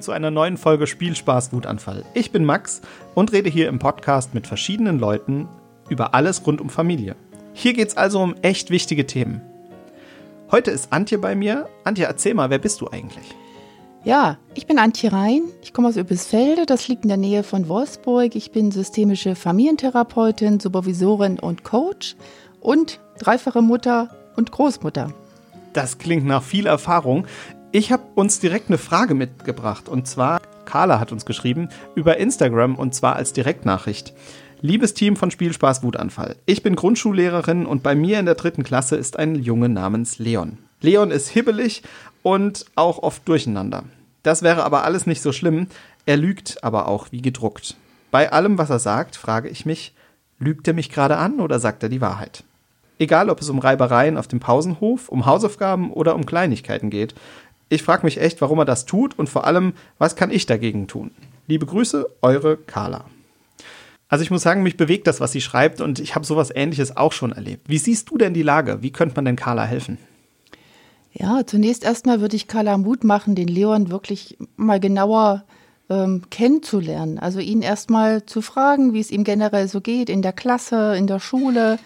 willkommen zu einer neuen Folge Spielspaß Wutanfall. Ich bin Max und rede hier im Podcast mit verschiedenen Leuten über alles rund um Familie. Hier geht es also um echt wichtige Themen. Heute ist Antje bei mir. Antje, erzähl mal, wer bist du eigentlich? Ja, ich bin Antje Rhein. Ich komme aus Übelsfelde, das liegt in der Nähe von Wolfsburg. Ich bin systemische Familientherapeutin, Supervisorin und Coach und dreifache Mutter und Großmutter. Das klingt nach viel Erfahrung. Ich habe uns direkt eine Frage mitgebracht und zwar, Carla hat uns geschrieben über Instagram und zwar als Direktnachricht. Liebes Team von Spielspaß Wutanfall, ich bin Grundschullehrerin und bei mir in der dritten Klasse ist ein Junge namens Leon. Leon ist hibbelig und auch oft durcheinander. Das wäre aber alles nicht so schlimm, er lügt aber auch wie gedruckt. Bei allem, was er sagt, frage ich mich, lügt er mich gerade an oder sagt er die Wahrheit? Egal, ob es um Reibereien auf dem Pausenhof, um Hausaufgaben oder um Kleinigkeiten geht, ich frage mich echt, warum er das tut und vor allem, was kann ich dagegen tun? Liebe Grüße, eure Carla. Also ich muss sagen, mich bewegt das, was sie schreibt und ich habe sowas ähnliches auch schon erlebt. Wie siehst du denn die Lage? Wie könnte man denn Carla helfen? Ja, zunächst erstmal würde ich Carla Mut machen, den Leon wirklich mal genauer ähm, kennenzulernen. Also ihn erstmal zu fragen, wie es ihm generell so geht in der Klasse, in der Schule.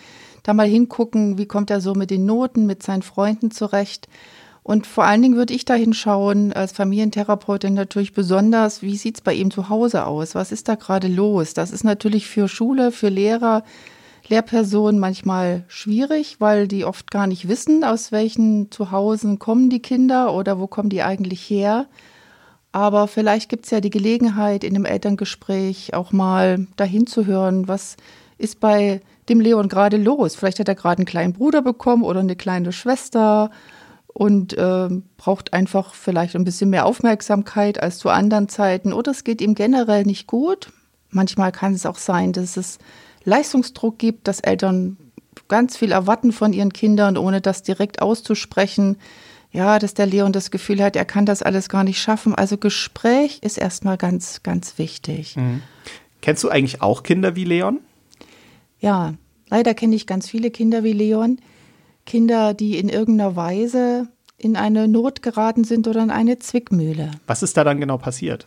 Da mal hingucken, wie kommt er so mit den Noten, mit seinen Freunden zurecht. Und vor allen Dingen würde ich da hinschauen, als Familientherapeutin natürlich besonders, wie sieht's bei ihm zu Hause aus? Was ist da gerade los? Das ist natürlich für Schule, für Lehrer, Lehrpersonen manchmal schwierig, weil die oft gar nicht wissen, aus welchen Zuhause kommen die Kinder oder wo kommen die eigentlich her. Aber vielleicht gibt's ja die Gelegenheit, in einem Elterngespräch auch mal dahin zu hören, was ist bei dem Leon gerade los? Vielleicht hat er gerade einen kleinen Bruder bekommen oder eine kleine Schwester und äh, braucht einfach vielleicht ein bisschen mehr Aufmerksamkeit als zu anderen Zeiten oder es geht ihm generell nicht gut. Manchmal kann es auch sein, dass es Leistungsdruck gibt, dass Eltern ganz viel erwarten von ihren Kindern, ohne das direkt auszusprechen. Ja, dass der Leon das Gefühl hat, er kann das alles gar nicht schaffen. Also Gespräch ist erstmal ganz, ganz wichtig. Mhm. Kennst du eigentlich auch Kinder wie Leon? Ja, leider kenne ich ganz viele Kinder wie Leon. Kinder, die in irgendeiner Weise in eine Not geraten sind oder in eine Zwickmühle. Was ist da dann genau passiert?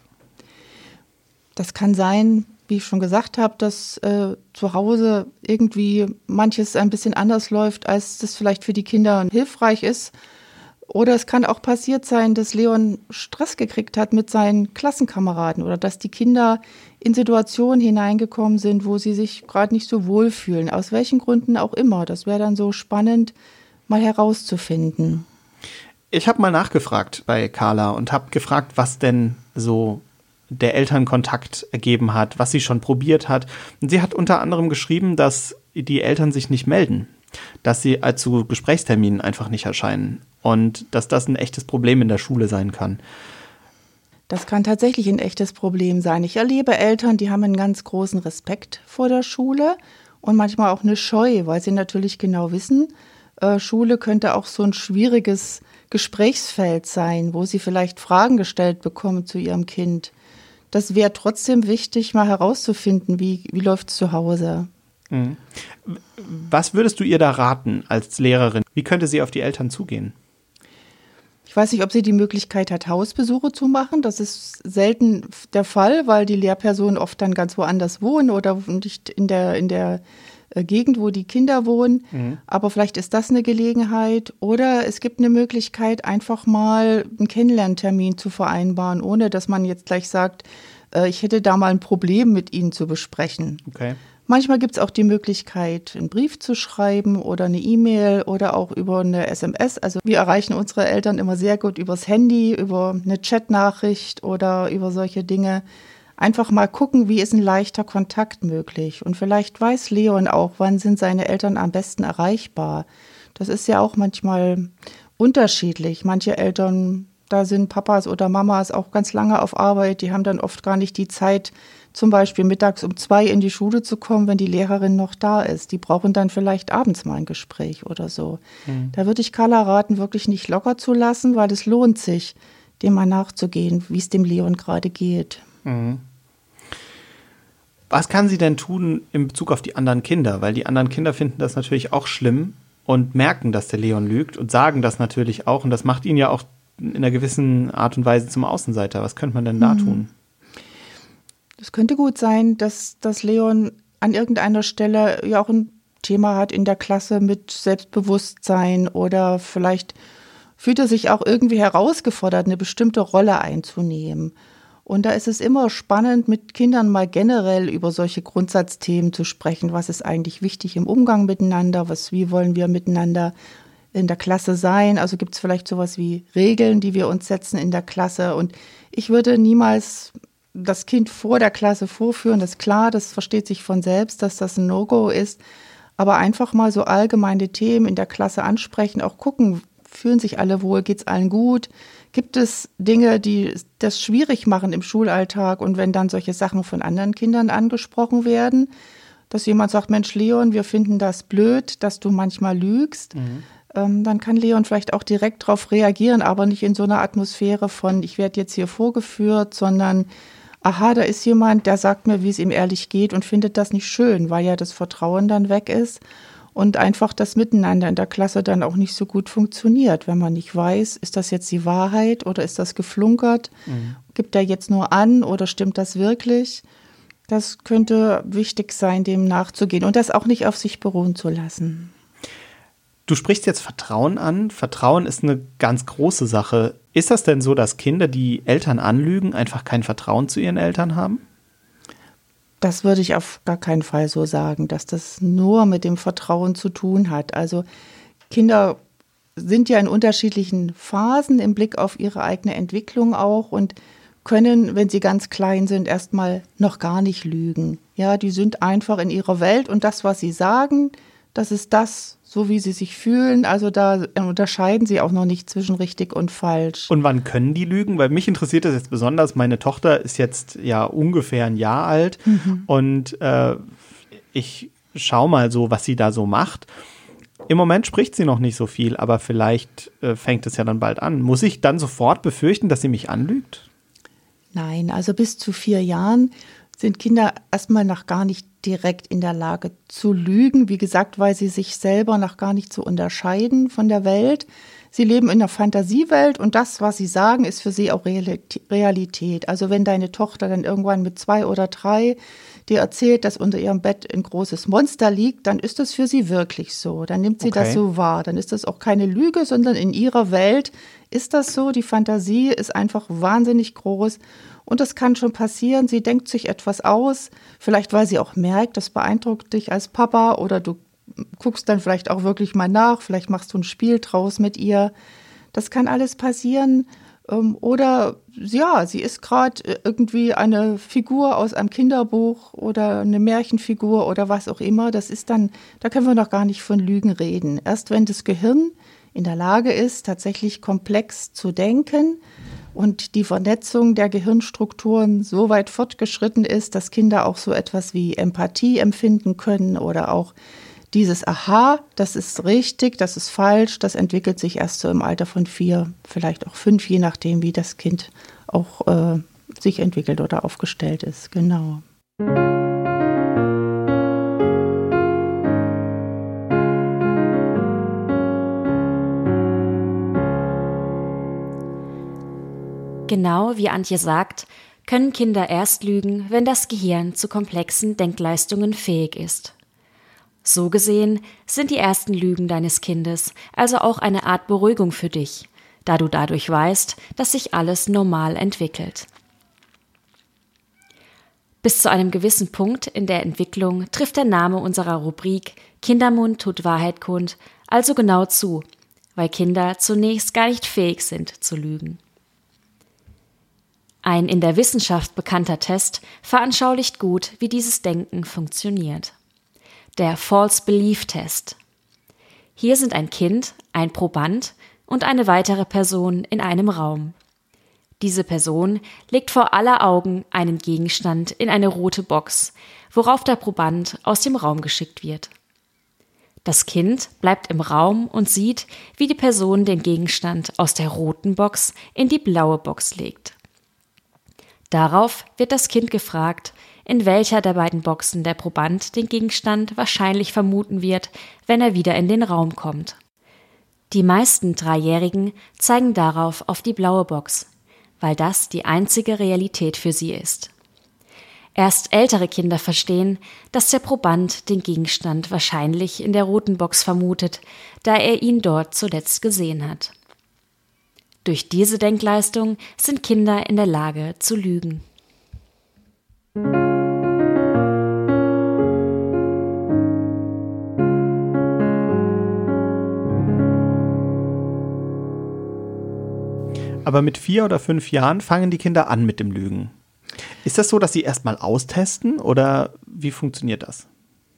Das kann sein, wie ich schon gesagt habe, dass äh, zu Hause irgendwie manches ein bisschen anders läuft, als das vielleicht für die Kinder hilfreich ist. Oder es kann auch passiert sein, dass Leon Stress gekriegt hat mit seinen Klassenkameraden oder dass die Kinder in Situationen hineingekommen sind, wo sie sich gerade nicht so wohl fühlen. Aus welchen Gründen auch immer. Das wäre dann so spannend, mal herauszufinden. Ich habe mal nachgefragt bei Carla und habe gefragt, was denn so der Elternkontakt ergeben hat, was sie schon probiert hat. Und sie hat unter anderem geschrieben, dass die Eltern sich nicht melden, dass sie zu Gesprächsterminen einfach nicht erscheinen und dass das ein echtes Problem in der Schule sein kann. Das kann tatsächlich ein echtes Problem sein. Ich erlebe Eltern, die haben einen ganz großen Respekt vor der Schule und manchmal auch eine Scheu, weil sie natürlich genau wissen, äh, Schule könnte auch so ein schwieriges Gesprächsfeld sein, wo sie vielleicht Fragen gestellt bekommen zu ihrem Kind. Das wäre trotzdem wichtig, mal herauszufinden, wie, wie läuft es zu Hause. Mhm. Was würdest du ihr da raten als Lehrerin? Wie könnte sie auf die Eltern zugehen? Ich weiß nicht, ob sie die Möglichkeit hat, Hausbesuche zu machen. Das ist selten der Fall, weil die Lehrpersonen oft dann ganz woanders wohnen oder nicht in der, in der äh, Gegend, wo die Kinder wohnen. Mhm. Aber vielleicht ist das eine Gelegenheit. Oder es gibt eine Möglichkeit, einfach mal einen Kennenlerntermin zu vereinbaren, ohne dass man jetzt gleich sagt, äh, ich hätte da mal ein Problem mit Ihnen zu besprechen. Okay. Manchmal gibt es auch die Möglichkeit, einen Brief zu schreiben oder eine E-Mail oder auch über eine SMS. Also wir erreichen unsere Eltern immer sehr gut übers Handy, über eine Chatnachricht oder über solche Dinge. Einfach mal gucken, wie ist ein leichter Kontakt möglich. Und vielleicht weiß Leon auch, wann sind seine Eltern am besten erreichbar. Das ist ja auch manchmal unterschiedlich. Manche Eltern, da sind Papas oder Mamas auch ganz lange auf Arbeit, die haben dann oft gar nicht die Zeit, zum Beispiel mittags um zwei in die Schule zu kommen, wenn die Lehrerin noch da ist. Die brauchen dann vielleicht abends mal ein Gespräch oder so. Mhm. Da würde ich Carla raten, wirklich nicht locker zu lassen, weil es lohnt sich, dem mal nachzugehen, wie es dem Leon gerade geht. Mhm. Was kann sie denn tun in Bezug auf die anderen Kinder? Weil die anderen Kinder finden das natürlich auch schlimm und merken, dass der Leon lügt und sagen das natürlich auch. Und das macht ihn ja auch in einer gewissen Art und Weise zum Außenseiter. Was könnte man denn da mhm. tun? Es könnte gut sein, dass, dass Leon an irgendeiner Stelle ja auch ein Thema hat in der Klasse mit Selbstbewusstsein oder vielleicht fühlt er sich auch irgendwie herausgefordert, eine bestimmte Rolle einzunehmen. Und da ist es immer spannend, mit Kindern mal generell über solche Grundsatzthemen zu sprechen. Was ist eigentlich wichtig im Umgang miteinander? Was, wie wollen wir miteinander in der Klasse sein? Also gibt es vielleicht sowas wie Regeln, die wir uns setzen in der Klasse? Und ich würde niemals das Kind vor der Klasse vorführen. Das ist klar, das versteht sich von selbst, dass das ein No-Go ist. Aber einfach mal so allgemeine Themen in der Klasse ansprechen, auch gucken, fühlen sich alle wohl, geht es allen gut? Gibt es Dinge, die das schwierig machen im Schulalltag und wenn dann solche Sachen von anderen Kindern angesprochen werden, dass jemand sagt, Mensch, Leon, wir finden das blöd, dass du manchmal lügst, mhm. ähm, dann kann Leon vielleicht auch direkt darauf reagieren, aber nicht in so einer Atmosphäre von, ich werde jetzt hier vorgeführt, sondern aha, da ist jemand, der sagt mir, wie es ihm ehrlich geht und findet das nicht schön, weil ja das Vertrauen dann weg ist und einfach das Miteinander in der Klasse dann auch nicht so gut funktioniert, wenn man nicht weiß, ist das jetzt die Wahrheit oder ist das geflunkert? Mhm. Gibt er jetzt nur an oder stimmt das wirklich? Das könnte wichtig sein, dem nachzugehen und das auch nicht auf sich beruhen zu lassen. Du sprichst jetzt Vertrauen an. Vertrauen ist eine ganz große Sache. Ist das denn so, dass Kinder, die Eltern anlügen, einfach kein Vertrauen zu ihren Eltern haben? Das würde ich auf gar keinen Fall so sagen, dass das nur mit dem Vertrauen zu tun hat. Also Kinder sind ja in unterschiedlichen Phasen im Blick auf ihre eigene Entwicklung auch und können, wenn sie ganz klein sind, erstmal noch gar nicht lügen. Ja, die sind einfach in ihrer Welt und das, was sie sagen, das ist das, so wie sie sich fühlen. Also da unterscheiden sie auch noch nicht zwischen richtig und falsch. Und wann können die lügen? Weil mich interessiert das jetzt besonders. Meine Tochter ist jetzt ja ungefähr ein Jahr alt mhm. und äh, ich schaue mal so, was sie da so macht. Im Moment spricht sie noch nicht so viel, aber vielleicht äh, fängt es ja dann bald an. Muss ich dann sofort befürchten, dass sie mich anlügt? Nein, also bis zu vier Jahren sind Kinder erstmal noch gar nicht direkt in der Lage zu lügen. Wie gesagt, weil sie sich selber noch gar nicht so unterscheiden von der Welt. Sie leben in einer Fantasiewelt und das, was sie sagen, ist für sie auch Realität. Also wenn deine Tochter dann irgendwann mit zwei oder drei dir erzählt, dass unter ihrem Bett ein großes Monster liegt, dann ist das für sie wirklich so. Dann nimmt sie okay. das so wahr. Dann ist das auch keine Lüge, sondern in ihrer Welt ist das so. Die Fantasie ist einfach wahnsinnig groß und es kann schon passieren, sie denkt sich etwas aus, vielleicht weil sie auch merkt, das beeindruckt dich als Papa oder du guckst dann vielleicht auch wirklich mal nach, vielleicht machst du ein Spiel draus mit ihr. Das kann alles passieren. Ähm, oder ja, sie ist gerade irgendwie eine Figur aus einem Kinderbuch oder eine Märchenfigur oder was auch immer. Das ist dann, da können wir noch gar nicht von Lügen reden. Erst wenn das Gehirn in der Lage ist, tatsächlich komplex zu denken, und die Vernetzung der Gehirnstrukturen so weit fortgeschritten ist, dass Kinder auch so etwas wie Empathie empfinden können oder auch dieses Aha, das ist richtig, das ist falsch, das entwickelt sich erst so im Alter von vier, vielleicht auch fünf, je nachdem, wie das Kind auch äh, sich entwickelt oder aufgestellt ist. Genau. Genau wie Antje sagt, können Kinder erst lügen, wenn das Gehirn zu komplexen Denkleistungen fähig ist. So gesehen sind die ersten Lügen deines Kindes also auch eine Art Beruhigung für dich, da du dadurch weißt, dass sich alles normal entwickelt. Bis zu einem gewissen Punkt in der Entwicklung trifft der Name unserer Rubrik Kindermund tut Wahrheit kund also genau zu, weil Kinder zunächst gar nicht fähig sind zu lügen. Ein in der Wissenschaft bekannter Test veranschaulicht gut, wie dieses Denken funktioniert. Der False Belief Test. Hier sind ein Kind, ein Proband und eine weitere Person in einem Raum. Diese Person legt vor aller Augen einen Gegenstand in eine rote Box, worauf der Proband aus dem Raum geschickt wird. Das Kind bleibt im Raum und sieht, wie die Person den Gegenstand aus der roten Box in die blaue Box legt. Darauf wird das Kind gefragt, in welcher der beiden Boxen der Proband den Gegenstand wahrscheinlich vermuten wird, wenn er wieder in den Raum kommt. Die meisten Dreijährigen zeigen darauf auf die blaue Box, weil das die einzige Realität für sie ist. Erst ältere Kinder verstehen, dass der Proband den Gegenstand wahrscheinlich in der roten Box vermutet, da er ihn dort zuletzt gesehen hat. Durch diese Denkleistung sind Kinder in der Lage zu lügen. Aber mit vier oder fünf Jahren fangen die Kinder an mit dem Lügen. Ist das so, dass sie erstmal austesten oder wie funktioniert das?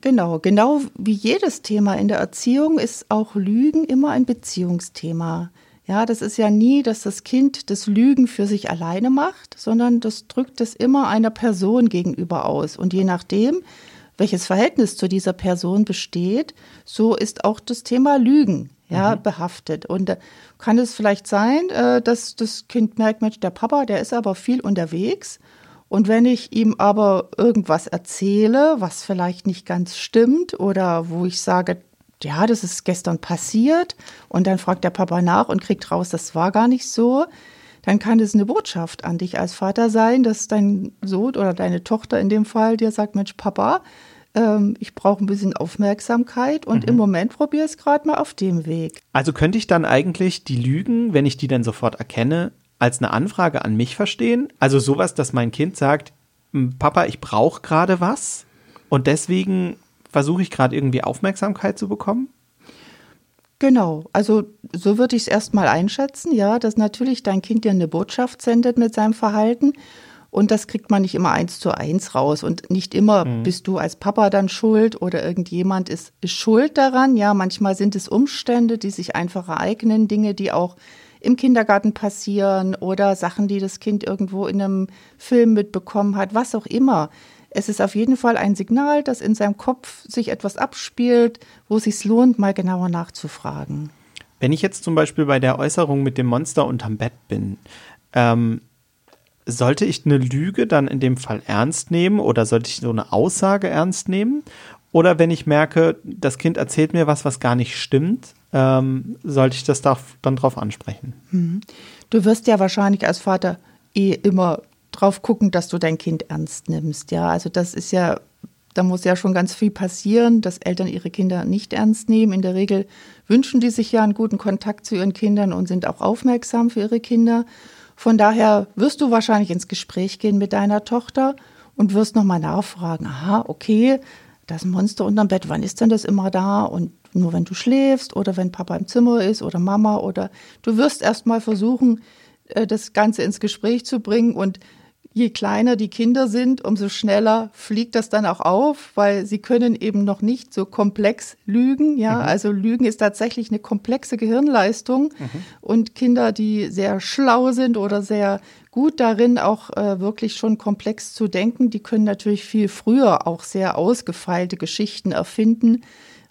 Genau, genau wie jedes Thema in der Erziehung ist auch Lügen immer ein Beziehungsthema. Ja, das ist ja nie, dass das Kind das Lügen für sich alleine macht, sondern das drückt es immer einer Person gegenüber aus. Und je nachdem, welches Verhältnis zu dieser Person besteht, so ist auch das Thema Lügen ja, mhm. behaftet. Und äh, kann es vielleicht sein, äh, dass das Kind merkt, Mensch, der Papa, der ist aber viel unterwegs. Und wenn ich ihm aber irgendwas erzähle, was vielleicht nicht ganz stimmt oder wo ich sage, ja, das ist gestern passiert und dann fragt der Papa nach und kriegt raus, das war gar nicht so, dann kann es eine Botschaft an dich als Vater sein, dass dein Sohn oder deine Tochter in dem Fall dir sagt, Mensch, Papa, ähm, ich brauche ein bisschen Aufmerksamkeit und mhm. im Moment probiere ich es gerade mal auf dem Weg. Also könnte ich dann eigentlich die Lügen, wenn ich die dann sofort erkenne, als eine Anfrage an mich verstehen? Also sowas, dass mein Kind sagt, Papa, ich brauche gerade was und deswegen versuche ich gerade irgendwie Aufmerksamkeit zu bekommen? Genau, also so würde ich es erstmal einschätzen, ja, dass natürlich dein Kind dir eine Botschaft sendet mit seinem Verhalten und das kriegt man nicht immer eins zu eins raus. Und nicht immer mhm. bist du als Papa dann schuld oder irgendjemand ist, ist schuld daran. Ja, manchmal sind es Umstände, die sich einfach ereignen, Dinge, die auch im Kindergarten passieren oder Sachen, die das Kind irgendwo in einem Film mitbekommen hat, was auch immer. Es ist auf jeden Fall ein Signal, dass in seinem Kopf sich etwas abspielt, wo es sich lohnt, mal genauer nachzufragen. Wenn ich jetzt zum Beispiel bei der Äußerung mit dem Monster unterm Bett bin, ähm, sollte ich eine Lüge dann in dem Fall ernst nehmen oder sollte ich so eine Aussage ernst nehmen? Oder wenn ich merke, das Kind erzählt mir was, was gar nicht stimmt, ähm, sollte ich das da, dann drauf ansprechen? Mhm. Du wirst ja wahrscheinlich als Vater eh immer drauf gucken, dass du dein Kind ernst nimmst. Ja, also das ist ja, da muss ja schon ganz viel passieren, dass Eltern ihre Kinder nicht ernst nehmen. In der Regel wünschen die sich ja einen guten Kontakt zu ihren Kindern und sind auch aufmerksam für ihre Kinder. Von daher wirst du wahrscheinlich ins Gespräch gehen mit deiner Tochter und wirst nochmal nachfragen, aha, okay, das Monster unterm Bett, wann ist denn das immer da? Und nur wenn du schläfst oder wenn Papa im Zimmer ist oder Mama oder du wirst erstmal versuchen, äh, das Ganze ins Gespräch zu bringen und je kleiner die Kinder sind, umso schneller fliegt das dann auch auf, weil sie können eben noch nicht so komplex lügen. Ja, mhm. also Lügen ist tatsächlich eine komplexe Gehirnleistung mhm. und Kinder, die sehr schlau sind oder sehr gut darin, auch äh, wirklich schon komplex zu denken, die können natürlich viel früher auch sehr ausgefeilte Geschichten erfinden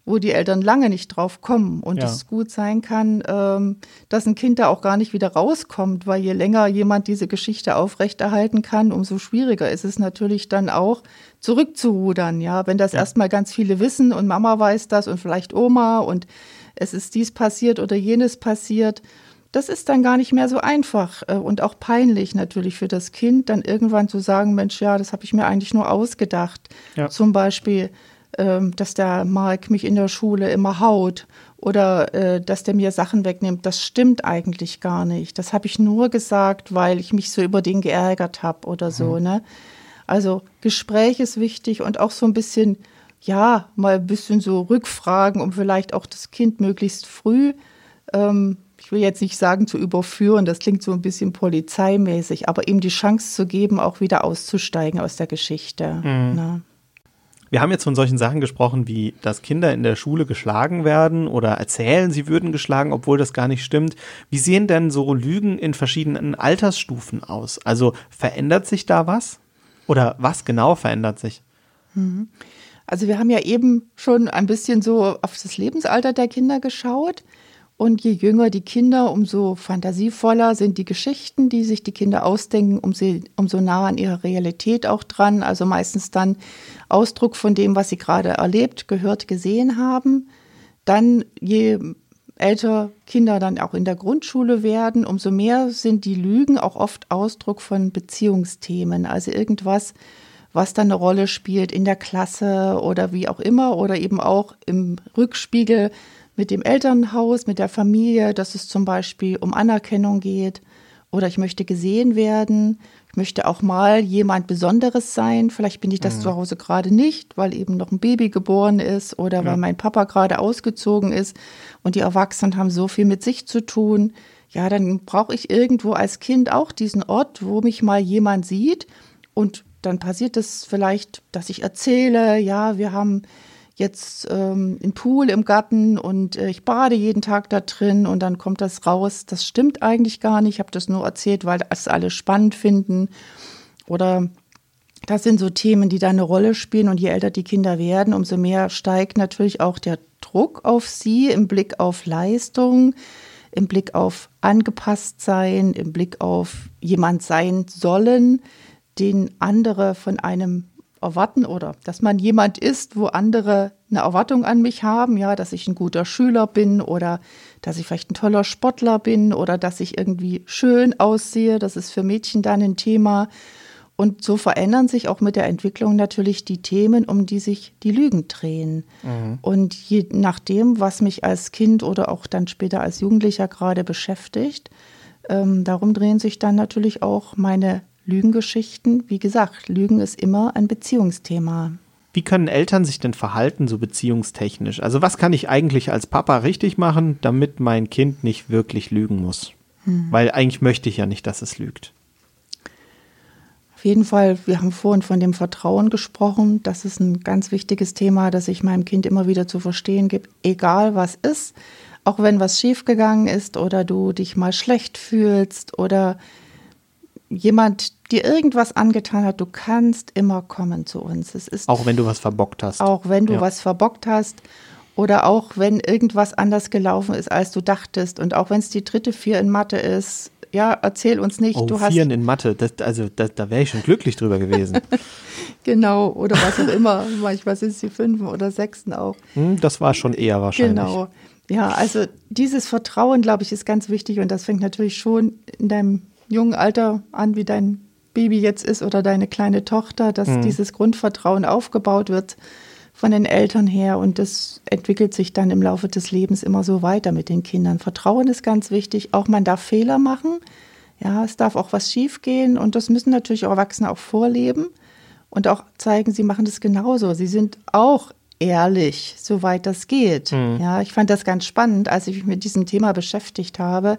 wo die Eltern lange nicht drauf kommen und ja. es gut sein kann, ähm, dass ein Kind da auch gar nicht wieder rauskommt, weil je länger jemand diese Geschichte aufrechterhalten kann, umso schwieriger ist es natürlich dann auch zurückzurudern. Ja, wenn das ja. erstmal ganz viele wissen und Mama weiß das und vielleicht Oma und es ist dies passiert oder jenes passiert. Das ist dann gar nicht mehr so einfach äh, und auch peinlich natürlich für das Kind, dann irgendwann zu sagen, Mensch, ja, das habe ich mir eigentlich nur ausgedacht. Ja. Zum Beispiel, dass der Mark mich in der Schule immer haut oder äh, dass der mir Sachen wegnimmt. Das stimmt eigentlich gar nicht. Das habe ich nur gesagt, weil ich mich so über den geärgert habe oder so. Mhm. Ne? Also Gespräch ist wichtig und auch so ein bisschen, ja, mal ein bisschen so Rückfragen, um vielleicht auch das Kind möglichst früh, ähm, ich will jetzt nicht sagen zu überführen, das klingt so ein bisschen polizeimäßig, aber ihm die Chance zu geben, auch wieder auszusteigen aus der Geschichte. Mhm. Ne? Wir haben jetzt von solchen Sachen gesprochen, wie dass Kinder in der Schule geschlagen werden oder erzählen, sie würden geschlagen, obwohl das gar nicht stimmt. Wie sehen denn so Lügen in verschiedenen Altersstufen aus? Also verändert sich da was? Oder was genau verändert sich? Mhm. Also wir haben ja eben schon ein bisschen so auf das Lebensalter der Kinder geschaut. Und je jünger die Kinder, umso fantasievoller sind die Geschichten, die sich die Kinder ausdenken, umso, umso nah an ihrer Realität auch dran. Also meistens dann Ausdruck von dem, was sie gerade erlebt, gehört, gesehen haben. Dann je älter Kinder dann auch in der Grundschule werden, umso mehr sind die Lügen auch oft Ausdruck von Beziehungsthemen. Also irgendwas, was dann eine Rolle spielt in der Klasse oder wie auch immer oder eben auch im Rückspiegel mit dem Elternhaus, mit der Familie, dass es zum Beispiel um Anerkennung geht oder ich möchte gesehen werden. Ich möchte auch mal jemand Besonderes sein. Vielleicht bin ich das mhm. zu Hause gerade nicht, weil eben noch ein Baby geboren ist oder ja. weil mein Papa gerade ausgezogen ist und die Erwachsenen haben so viel mit sich zu tun. Ja, dann brauche ich irgendwo als Kind auch diesen Ort, wo mich mal jemand sieht und dann passiert es vielleicht, dass ich erzähle, ja, wir haben jetzt ähm, einen Pool im Garten und äh, ich bade jeden Tag da drin und dann kommt das raus. Das stimmt eigentlich gar nicht. Ich habe das nur erzählt, weil das alle spannend finden. Oder das sind so Themen, die da eine Rolle spielen und je älter die Kinder werden, umso mehr steigt natürlich auch der Druck auf sie im Blick auf Leistung, im Blick auf angepasst sein, im Blick auf jemand sein sollen den andere von einem erwarten oder dass man jemand ist, wo andere eine Erwartung an mich haben, ja, dass ich ein guter Schüler bin oder dass ich vielleicht ein toller Sportler bin oder dass ich irgendwie schön aussehe. Das ist für Mädchen dann ein Thema. Und so verändern sich auch mit der Entwicklung natürlich die Themen, um die sich die Lügen drehen. Mhm. Und je nachdem, was mich als Kind oder auch dann später als Jugendlicher gerade beschäftigt, ähm, darum drehen sich dann natürlich auch meine Lügengeschichten, wie gesagt, Lügen ist immer ein Beziehungsthema. Wie können Eltern sich denn verhalten, so beziehungstechnisch? Also was kann ich eigentlich als Papa richtig machen, damit mein Kind nicht wirklich lügen muss? Hm. Weil eigentlich möchte ich ja nicht, dass es lügt. Auf jeden Fall, wir haben vorhin von dem Vertrauen gesprochen. Das ist ein ganz wichtiges Thema, das ich meinem Kind immer wieder zu verstehen gebe, egal was ist, auch wenn was schiefgegangen ist oder du dich mal schlecht fühlst oder jemand dir irgendwas angetan hat, du kannst immer kommen zu uns. Es ist auch wenn du was verbockt hast. Auch wenn du ja. was verbockt hast oder auch wenn irgendwas anders gelaufen ist, als du dachtest und auch wenn es die dritte Vier in Mathe ist. Ja, erzähl uns nicht. Oh, du hast Vieren in Mathe, das, also das, da wäre ich schon glücklich drüber gewesen. genau, oder was auch immer. Manchmal sind es die Fünfen oder Sechsten auch. Hm, das war schon eher wahrscheinlich. Genau. Ja, also dieses Vertrauen, glaube ich, ist ganz wichtig und das fängt natürlich schon in deinem jungen Alter an, wie dein Baby jetzt ist oder deine kleine Tochter, dass mhm. dieses Grundvertrauen aufgebaut wird von den Eltern her und das entwickelt sich dann im Laufe des Lebens immer so weiter mit den Kindern. Vertrauen ist ganz wichtig. Auch man darf Fehler machen. Ja, es darf auch was schiefgehen und das müssen natürlich auch Erwachsene auch vorleben und auch zeigen, sie machen das genauso. Sie sind auch ehrlich, soweit das geht. Mhm. Ja, ich fand das ganz spannend, als ich mich mit diesem Thema beschäftigt habe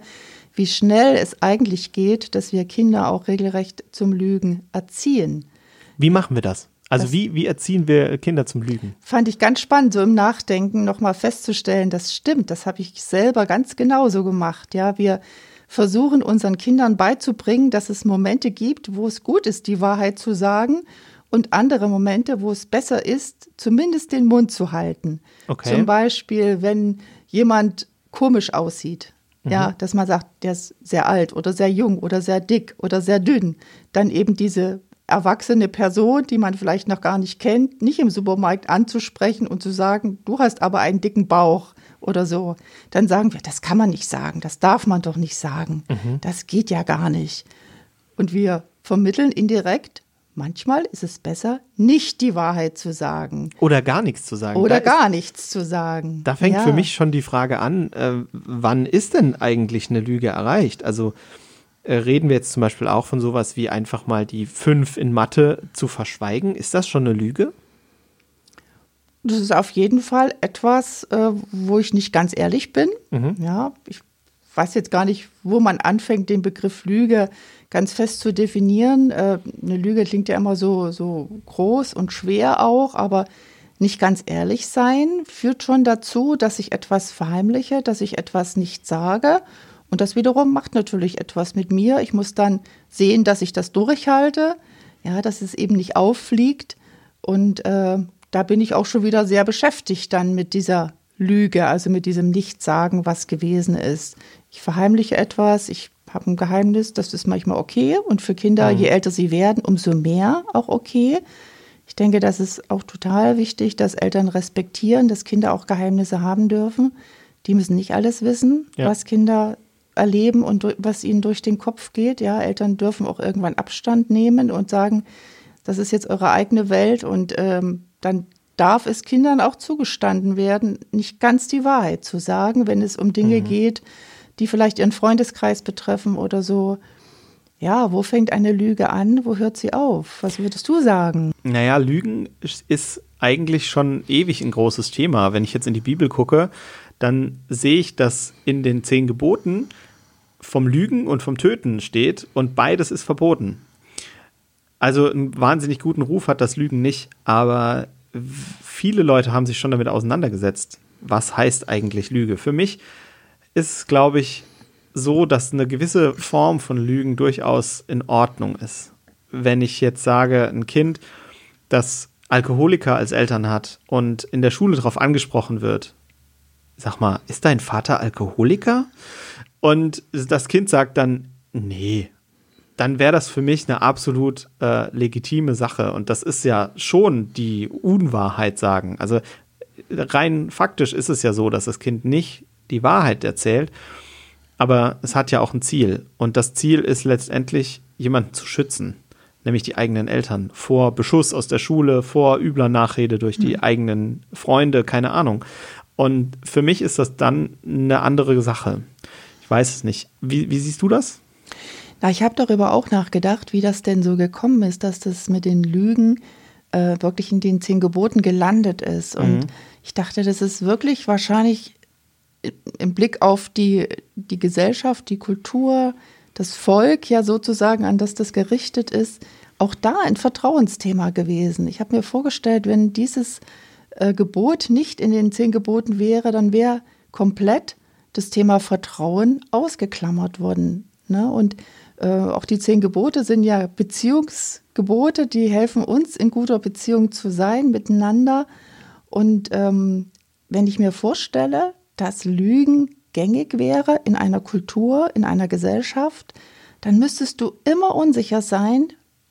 wie schnell es eigentlich geht, dass wir Kinder auch regelrecht zum Lügen erziehen. Wie machen wir das? Also das wie, wie erziehen wir Kinder zum Lügen? Fand ich ganz spannend, so im Nachdenken nochmal festzustellen, das stimmt, das habe ich selber ganz genauso gemacht. Ja, wir versuchen unseren Kindern beizubringen, dass es Momente gibt, wo es gut ist, die Wahrheit zu sagen und andere Momente, wo es besser ist, zumindest den Mund zu halten. Okay. Zum Beispiel, wenn jemand komisch aussieht, ja, mhm. dass man sagt, der ist sehr alt oder sehr jung oder sehr dick oder sehr dünn. Dann eben diese erwachsene Person, die man vielleicht noch gar nicht kennt, nicht im Supermarkt anzusprechen und zu sagen, du hast aber einen dicken Bauch oder so. Dann sagen wir, das kann man nicht sagen, das darf man doch nicht sagen, mhm. das geht ja gar nicht. Und wir vermitteln indirekt, manchmal ist es besser, nicht die Wahrheit zu sagen. Oder gar nichts zu sagen. Oder da gar ist, nichts zu sagen. Da fängt ja. für mich schon die Frage an, äh, wann ist denn eigentlich eine Lüge erreicht? Also äh, reden wir jetzt zum Beispiel auch von sowas wie einfach mal die fünf in Mathe zu verschweigen. Ist das schon eine Lüge? Das ist auf jeden Fall etwas, äh, wo ich nicht ganz ehrlich bin. Mhm. Ja, ich weiß jetzt gar nicht, wo man anfängt, den Begriff Lüge ganz fest zu definieren. Äh, eine Lüge klingt ja immer so, so groß und schwer auch, aber nicht ganz ehrlich sein führt schon dazu, dass ich etwas verheimliche, dass ich etwas nicht sage. Und das wiederum macht natürlich etwas mit mir. Ich muss dann sehen, dass ich das durchhalte, ja, dass es eben nicht auffliegt. Und äh, da bin ich auch schon wieder sehr beschäftigt dann mit dieser Lüge, also mit diesem Nichtsagen, was gewesen ist. Ich verheimliche etwas, ich habe ein Geheimnis, das ist manchmal okay. Und für Kinder, mhm. je älter sie werden, umso mehr auch okay. Ich denke, das ist auch total wichtig, dass Eltern respektieren, dass Kinder auch Geheimnisse haben dürfen, Die müssen nicht alles wissen, Ja. was Kinder erleben und was ihnen durch den Kopf geht. Ja, Eltern dürfen auch irgendwann Abstand nehmen und sagen, das ist jetzt eure eigene Welt und ähm, dann darf es Kindern auch zugestanden werden, nicht ganz die Wahrheit zu sagen, wenn es um Dinge geht, die vielleicht ihren Freundeskreis betreffen oder so. Ja, wo fängt eine Lüge an? Wo hört sie auf? Was würdest du sagen? Naja, Lügen ist- eigentlich schon ewig ein großes Thema. Wenn ich jetzt in die Bibel gucke, dann sehe ich, dass in den zehn Geboten vom Lügen und vom Töten steht und beides ist verboten. Also einen wahnsinnig guten Ruf hat das Lügen nicht, aber viele Leute haben sich schon damit auseinandergesetzt. Was heißt eigentlich Lüge? Für mich ist glaube ich, so, dass eine gewisse Form von Lügen durchaus in Ordnung ist. Wenn ich jetzt sage, ein Kind, das Alkoholiker als Eltern hat und in der Schule darauf angesprochen wird, sag mal, ist dein Vater Alkoholiker? Und das Kind sagt dann, nee, dann wäre das für mich eine absolut äh, legitime Sache. Und das ist ja schon die Unwahrheit sagen. Also rein faktisch ist es ja so, dass das Kind nicht die Wahrheit erzählt, aber es hat ja auch ein Ziel. Und das Ziel ist letztendlich, jemanden zu schützen, nämlich die eigenen Eltern, vor Beschuss aus der Schule, vor übler Nachrede durch die eigenen Freunde, keine Ahnung. Und für mich ist das dann eine andere Sache. Ich weiß es nicht. Wie, wie siehst du das? Na, ich habe darüber auch nachgedacht, wie das denn so gekommen ist, dass das mit den Lügen äh, wirklich in den zehn Geboten gelandet ist. Und ich dachte, das ist wirklich wahrscheinlich im Blick auf die, die Gesellschaft, die Kultur, das Volk ja sozusagen, an das das gerichtet ist, auch da ein Vertrauensthema gewesen. Ich habe mir vorgestellt, wenn dieses äh, Gebot nicht in den zehn Geboten wäre, dann wäre komplett das Thema Vertrauen ausgeklammert worden. Ne? Und äh, auch die zehn Gebote sind ja Beziehungsgebote, die helfen uns in guter Beziehung zu sein miteinander. Und ähm, wenn ich mir vorstelle, dass Lügen gängig wäre in einer Kultur, in einer Gesellschaft, dann müsstest du immer unsicher sein,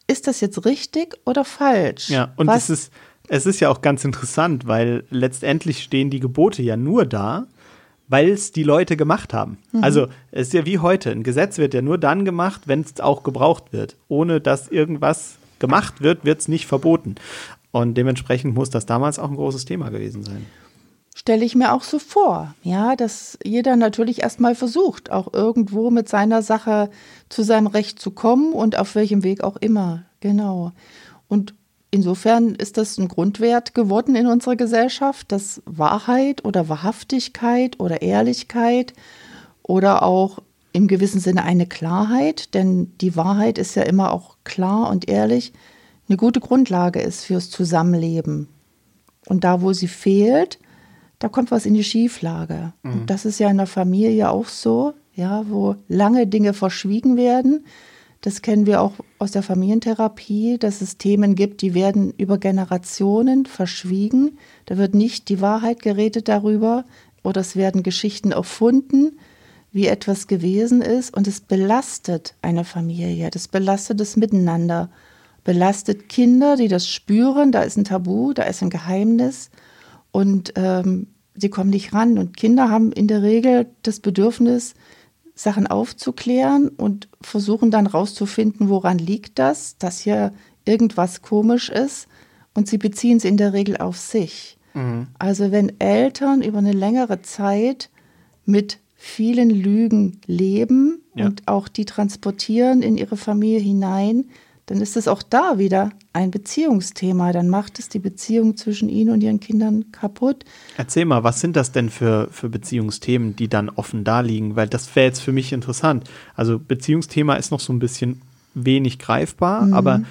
ist das jetzt richtig oder falsch? Ja, und Was- es ist, es ist ja auch ganz interessant, weil letztendlich stehen die Gebote ja nur da, weil es die Leute gemacht haben. Also es ist ja wie heute. Ein Gesetz wird ja nur dann gemacht, wenn es auch gebraucht wird. Ohne dass irgendwas gemacht wird, wird es nicht verboten. Und dementsprechend muss das damals auch ein großes Thema gewesen sein. Stelle ich mir auch so vor, ja, dass jeder natürlich erstmal versucht, auch irgendwo mit seiner Sache zu seinem Recht zu kommen und auf welchem Weg auch immer. Genau. Und insofern ist das ein Grundwert geworden in unserer Gesellschaft, dass Wahrheit oder Wahrhaftigkeit oder Ehrlichkeit oder auch im gewissen Sinne eine Klarheit, denn die Wahrheit ist ja immer auch klar und ehrlich, eine gute Grundlage ist fürs Zusammenleben. Und da, wo sie fehlt, da kommt was in die Schieflage. Und das ist ja in der Familie auch so, ja, wo lange Dinge verschwiegen werden. Das kennen wir auch aus der Familientherapie, dass es Themen gibt, die werden über Generationen verschwiegen. Da wird nicht die Wahrheit geredet darüber oder es werden Geschichten erfunden, wie etwas gewesen ist und es belastet eine Familie, das belastet das Miteinander, belastet Kinder, die das spüren, da ist ein Tabu, da ist ein Geheimnis und ähm, sie kommen nicht ran. Und Kinder haben in der Regel das Bedürfnis, Sachen aufzuklären und versuchen dann rauszufinden, woran liegt das, dass hier irgendwas komisch ist. Und sie beziehen es in der Regel auf sich. Also wenn Eltern über eine längere Zeit mit vielen Lügen leben Ja. und auch die transportieren in ihre Familie hinein, dann ist es auch da wieder ein Beziehungsthema. Dann macht es die Beziehung zwischen ihnen und ihren Kindern kaputt. Erzähl mal, was sind das denn für, für Beziehungsthemen, die dann offen da liegen? Weil das wäre jetzt für mich interessant. Also Beziehungsthema ist noch so ein bisschen wenig greifbar, aber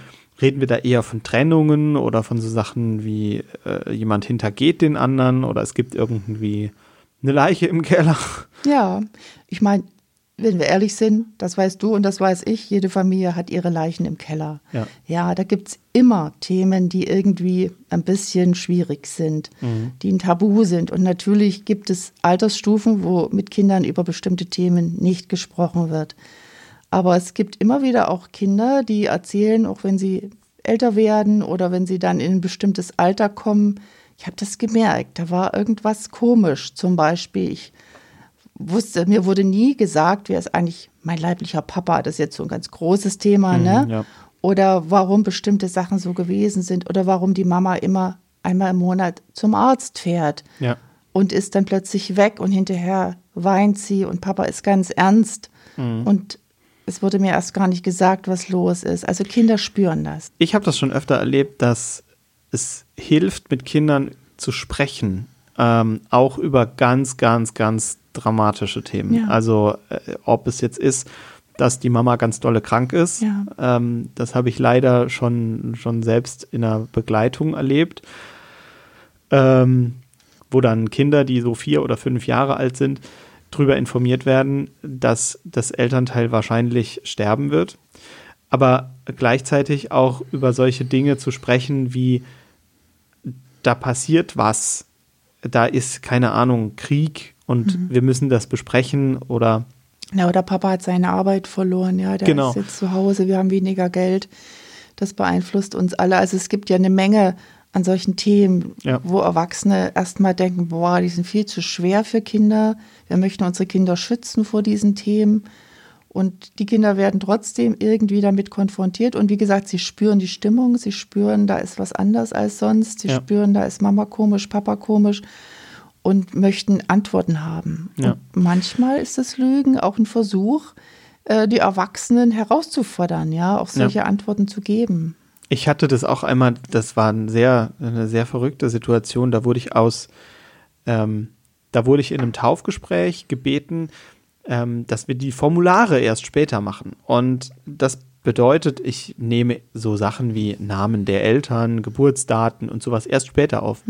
reden wir da eher von Trennungen oder von so Sachen wie äh, jemand hintergeht den anderen oder es gibt irgendwie eine Leiche im Keller? Ja, ich meine, wenn wir ehrlich sind, das weißt du und das weiß ich, jede Familie hat ihre Leichen im Keller. Ja. Ja, da gibt's immer Themen, die irgendwie ein bisschen schwierig sind, die ein Tabu sind. Und natürlich gibt es Altersstufen, wo mit Kindern über bestimmte Themen nicht gesprochen wird. Aber es gibt immer wieder auch Kinder, die erzählen, auch wenn sie älter werden oder wenn sie dann in ein bestimmtes Alter kommen, ich habe das gemerkt, da war irgendwas komisch. Zum Beispiel, ich wusste, mir wurde nie gesagt, wer ist eigentlich mein leiblicher Papa. Das ist jetzt so ein ganz großes Thema, Mhm, ne? ja. Oder warum bestimmte Sachen so gewesen sind oder warum die Mama immer einmal im Monat zum Arzt fährt Ja. und ist dann plötzlich weg und hinterher weint sie und Papa ist ganz ernst und es wurde mir erst gar nicht gesagt, was los ist. Also Kinder spüren das. Ich habe das schon öfter erlebt, dass es hilft, mit Kindern zu sprechen, ähm, auch über ganz, ganz, ganz dramatische Themen. Ja. Also äh, ob es jetzt ist, dass die Mama ganz dolle krank ist, Ja. ähm, das habe ich leider schon, schon selbst in der Begleitung erlebt, ähm, wo dann Kinder, die so vier oder fünf Jahre alt sind, darüber informiert werden, dass das Elternteil wahrscheinlich sterben wird. Aber gleichzeitig auch über solche Dinge zu sprechen, wie da passiert was, da ist keine Ahnung, Krieg und wir müssen das besprechen oder Ja, oder Papa hat seine Arbeit verloren, ja, der Genau. ist jetzt zu Hause, wir haben weniger Geld. Das beeinflusst uns alle. Also es gibt ja eine Menge an solchen Themen, Ja. wo Erwachsene erstmal denken, boah, die sind viel zu schwer für Kinder. Wir möchten unsere Kinder schützen vor diesen Themen. Und die Kinder werden trotzdem irgendwie damit konfrontiert. Und wie gesagt, sie spüren die Stimmung, sie spüren, da ist was anders als sonst. Sie Ja. spüren, da ist Mama komisch, Papa komisch und möchten Antworten haben. Ja. Manchmal ist das Lügen auch ein Versuch, äh, die Erwachsenen herauszufordern, ja, auch solche Antworten zu geben. Ich hatte das auch einmal, das war ein sehr, eine sehr verrückte Situation. Da wurde ich aus, ähm, da wurde ich in einem Taufgespräch gebeten, ähm, dass wir die Formulare erst später machen. Und das bedeutet, ich nehme so Sachen wie Namen der Eltern, Geburtsdaten und sowas erst später auf.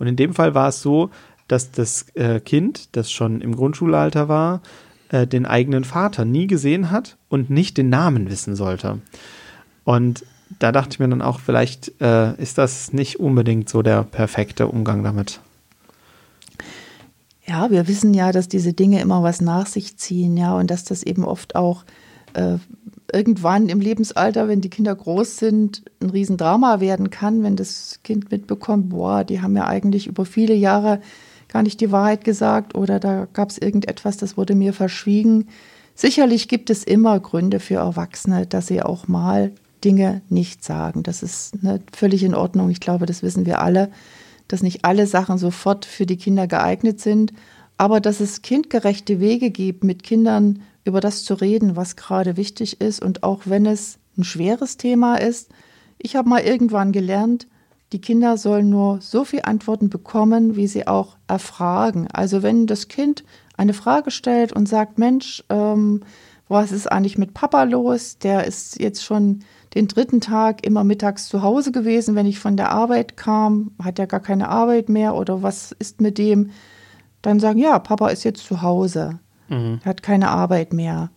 Und in dem Fall war es so, dass das äh, Kind, das schon im Grundschulalter war, äh, den eigenen Vater nie gesehen hat und nicht den Namen wissen sollte. Und da dachte ich mir dann auch, vielleicht äh, ist das nicht unbedingt so der perfekte Umgang damit. Ja, wir wissen ja, dass diese Dinge immer was nach sich ziehen, ja, und dass das eben oft auch äh, irgendwann im Lebensalter, wenn die Kinder groß sind, ein Riesendrama werden kann, wenn das Kind mitbekommt, boah, die haben ja eigentlich über viele Jahre gar nicht die Wahrheit gesagt oder da gab es irgendetwas, das wurde mir verschwiegen. Sicherlich gibt es immer Gründe für Erwachsene, dass sie auch mal Dinge nicht sagen. Das ist ne, völlig in Ordnung. Ich glaube, das wissen wir alle, dass nicht alle Sachen sofort für die Kinder geeignet sind, aber dass es kindgerechte Wege gibt, mit Kindern über das zu reden, was gerade wichtig ist und auch wenn es ein schweres Thema ist. Ich habe mal irgendwann gelernt, die Kinder sollen nur so viel Antworten bekommen, wie sie auch erfragen. Also wenn das Kind eine Frage stellt und sagt, Mensch, ähm, was ist eigentlich mit Papa los? Der ist jetzt schon den dritten Tag immer mittags zu Hause gewesen, wenn ich von der Arbeit kam, hat er gar keine Arbeit mehr oder was ist mit dem? Dann sagen, ja, Papa ist jetzt zu Hause, Mhm. hat keine Arbeit mehr.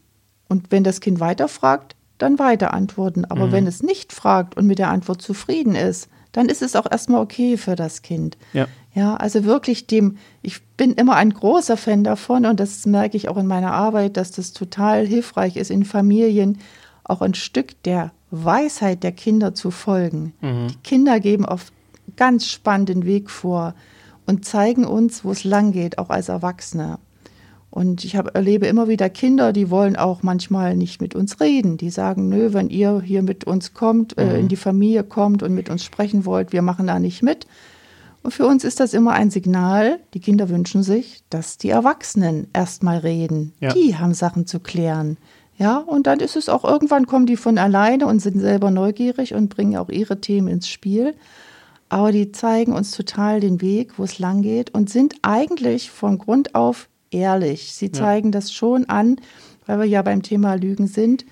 Und wenn das Kind weiterfragt, dann weiter antworten. Aber wenn es nicht fragt und mit der Antwort zufrieden ist, dann ist es auch erstmal okay für das Kind. Ja. Ja, also wirklich dem, ich bin immer ein großer Fan davon und das merke ich auch in meiner Arbeit, dass das total hilfreich ist, in Familien auch ein Stück der Weisheit der Kinder zu folgen. Die Kinder geben oft ganz spannenden Weg vor und zeigen uns, wo es lang geht, auch als Erwachsene. Und ich hab, erlebe immer wieder Kinder, die wollen auch manchmal nicht mit uns reden. Die sagen, nö, wenn ihr hier mit uns kommt, äh, in die Familie kommt und mit uns sprechen wollt, wir machen da nicht mit. Und für uns ist das immer ein Signal, die Kinder wünschen sich, dass die Erwachsenen erstmal reden. Ja. Die haben Sachen zu klären. Ja, und dann ist es auch irgendwann kommen die von alleine und sind selber neugierig und bringen auch ihre Themen ins Spiel. Aber die zeigen uns total den Weg, wo es lang geht und sind eigentlich von Grund auf ehrlich. Sie zeigen das schon an, weil wir ja beim Thema Lügen sind,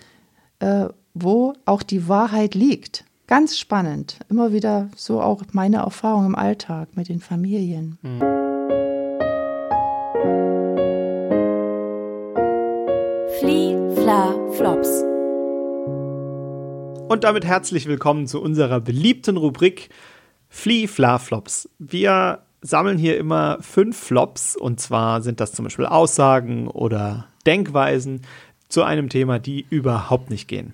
äh, wo auch die Wahrheit liegt. Ganz spannend. Immer wieder so auch meine Erfahrung im Alltag mit den Familien. Flie, Fla, Flops. Und damit herzlich willkommen zu unserer beliebten Rubrik Flee Fla Flops. Wir sammeln hier immer fünf Flops und zwar sind das zum Beispiel Aussagen oder Denkweisen zu einem Thema, die überhaupt nicht gehen.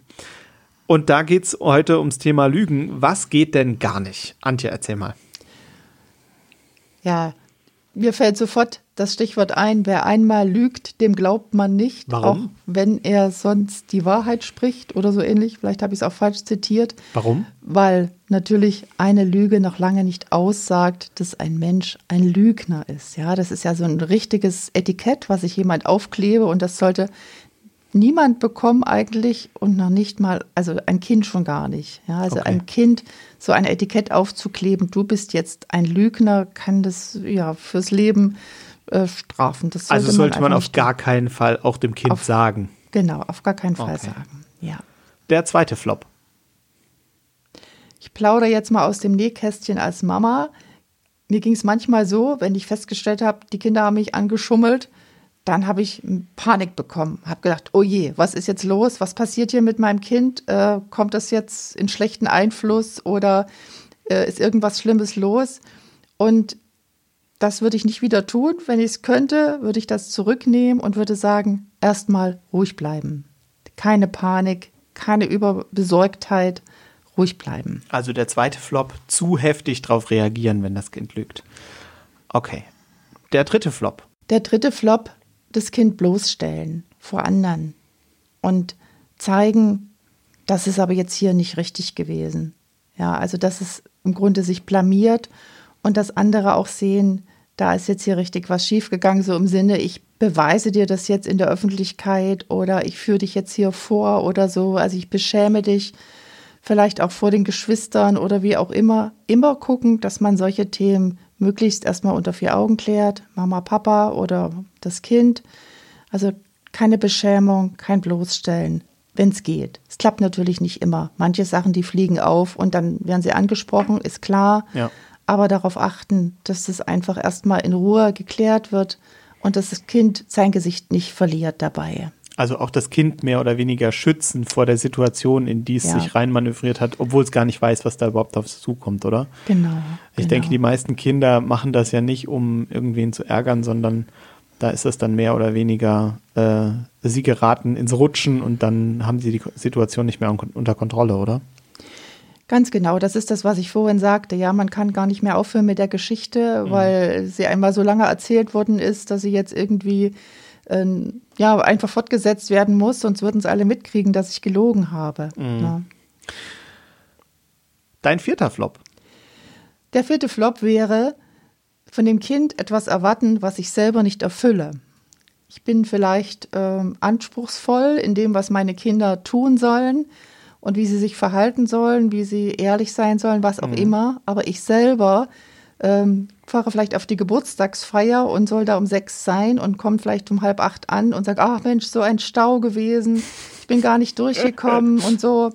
Und da geht es heute ums Thema Lügen. Was geht denn gar nicht? Antje, erzähl mal. Ja, Mir fällt sofort das Stichwort ein, wer einmal lügt, dem glaubt man nicht, Warum? auch wenn er sonst die Wahrheit spricht oder so ähnlich. Vielleicht habe ich es auch falsch zitiert. Warum? Weil natürlich eine Lüge noch lange nicht aussagt, dass ein Mensch ein Lügner ist. Ja, das ist ja so ein richtiges Etikett, was ich jemand aufklebe und das sollte niemand bekommen eigentlich und noch nicht mal, also ein Kind schon gar nicht. Ja, also Okay. ein Kind so ein Etikett aufzukleben, du bist jetzt ein Lügner, kann das ja fürs Leben äh, strafen. Das Also sollte man einfach auf gar keinen Fall auch dem Kind Auf- sagen. Genau, auf gar keinen Fall Okay. sagen. Ja. Der zweite Flop. Ich plaudere jetzt mal aus dem Nähkästchen als Mama. Mir ging es manchmal so, wenn ich festgestellt habe, die Kinder haben mich angeschummelt, dann habe ich Panik bekommen. Habe gedacht, oh je, was ist jetzt los? Was passiert hier mit meinem Kind? Äh, kommt das jetzt in schlechten Einfluss oder äh, ist irgendwas Schlimmes los? Und das würde ich nicht wieder tun. Wenn ich es könnte, würde ich das zurücknehmen und würde sagen, erstmal ruhig bleiben. Keine Panik, keine Überbesorgtheit, ruhig bleiben. Also der zweite Flop, zu heftig drauf reagieren, wenn das Kind lügt. Okay. Der dritte Flop. Der dritte Flop, das Kind bloßstellen vor anderen und zeigen, das ist aber jetzt hier nicht richtig gewesen. Ja, also dass es im Grunde sich blamiert und dass andere auch sehen, da ist jetzt hier richtig was schiefgegangen, so im Sinne, ich beweise dir das jetzt in der Öffentlichkeit oder ich führe dich jetzt hier vor oder so, also ich beschäme dich vielleicht auch vor den Geschwistern oder wie auch immer, immer gucken, dass man solche Themen möglichst erstmal unter vier Augen klärt, Mama, Papa oder das Kind. Also keine Beschämung, kein Bloßstellen, wenn es geht. Es klappt natürlich nicht immer. Manche Sachen, die fliegen auf und dann werden sie angesprochen, ist klar. Ja. Aber darauf achten, dass das einfach erstmal in Ruhe geklärt wird und dass das Kind sein Gesicht nicht verliert dabei. Also auch das Kind mehr oder weniger schützen vor der Situation, in die es Ja. sich reinmanövriert hat, obwohl es gar nicht weiß, was da überhaupt auf es zukommt, oder? Genau. Ich genau. denke, die meisten Kinder machen das ja nicht, um irgendwen zu ärgern, sondern da ist es dann mehr oder weniger, äh, sie geraten ins Rutschen und dann haben sie die Situation nicht mehr un- unter Kontrolle, oder? Ganz genau, das ist das, was ich vorhin sagte. Ja, man kann gar nicht mehr aufhören mit der Geschichte, weil sie einmal so lange erzählt worden ist, dass sie jetzt irgendwie ähm, ja einfach fortgesetzt werden muss, sonst würden es alle mitkriegen, dass ich gelogen habe. Ja. Dein vierter Flop. Der vierte Flop wäre, von dem Kind etwas erwarten, was ich selber nicht erfülle. Ich bin vielleicht ähm, anspruchsvoll in dem, was meine Kinder tun sollen und wie sie sich verhalten sollen, wie sie ehrlich sein sollen, was auch immer. Aber ich selber ähm, fahre vielleicht auf die Geburtstagsfeier und soll da um sechs sein und komme vielleicht um halb acht an und sage, ach Mensch, so ein Stau gewesen, ich bin gar nicht durchgekommen und so.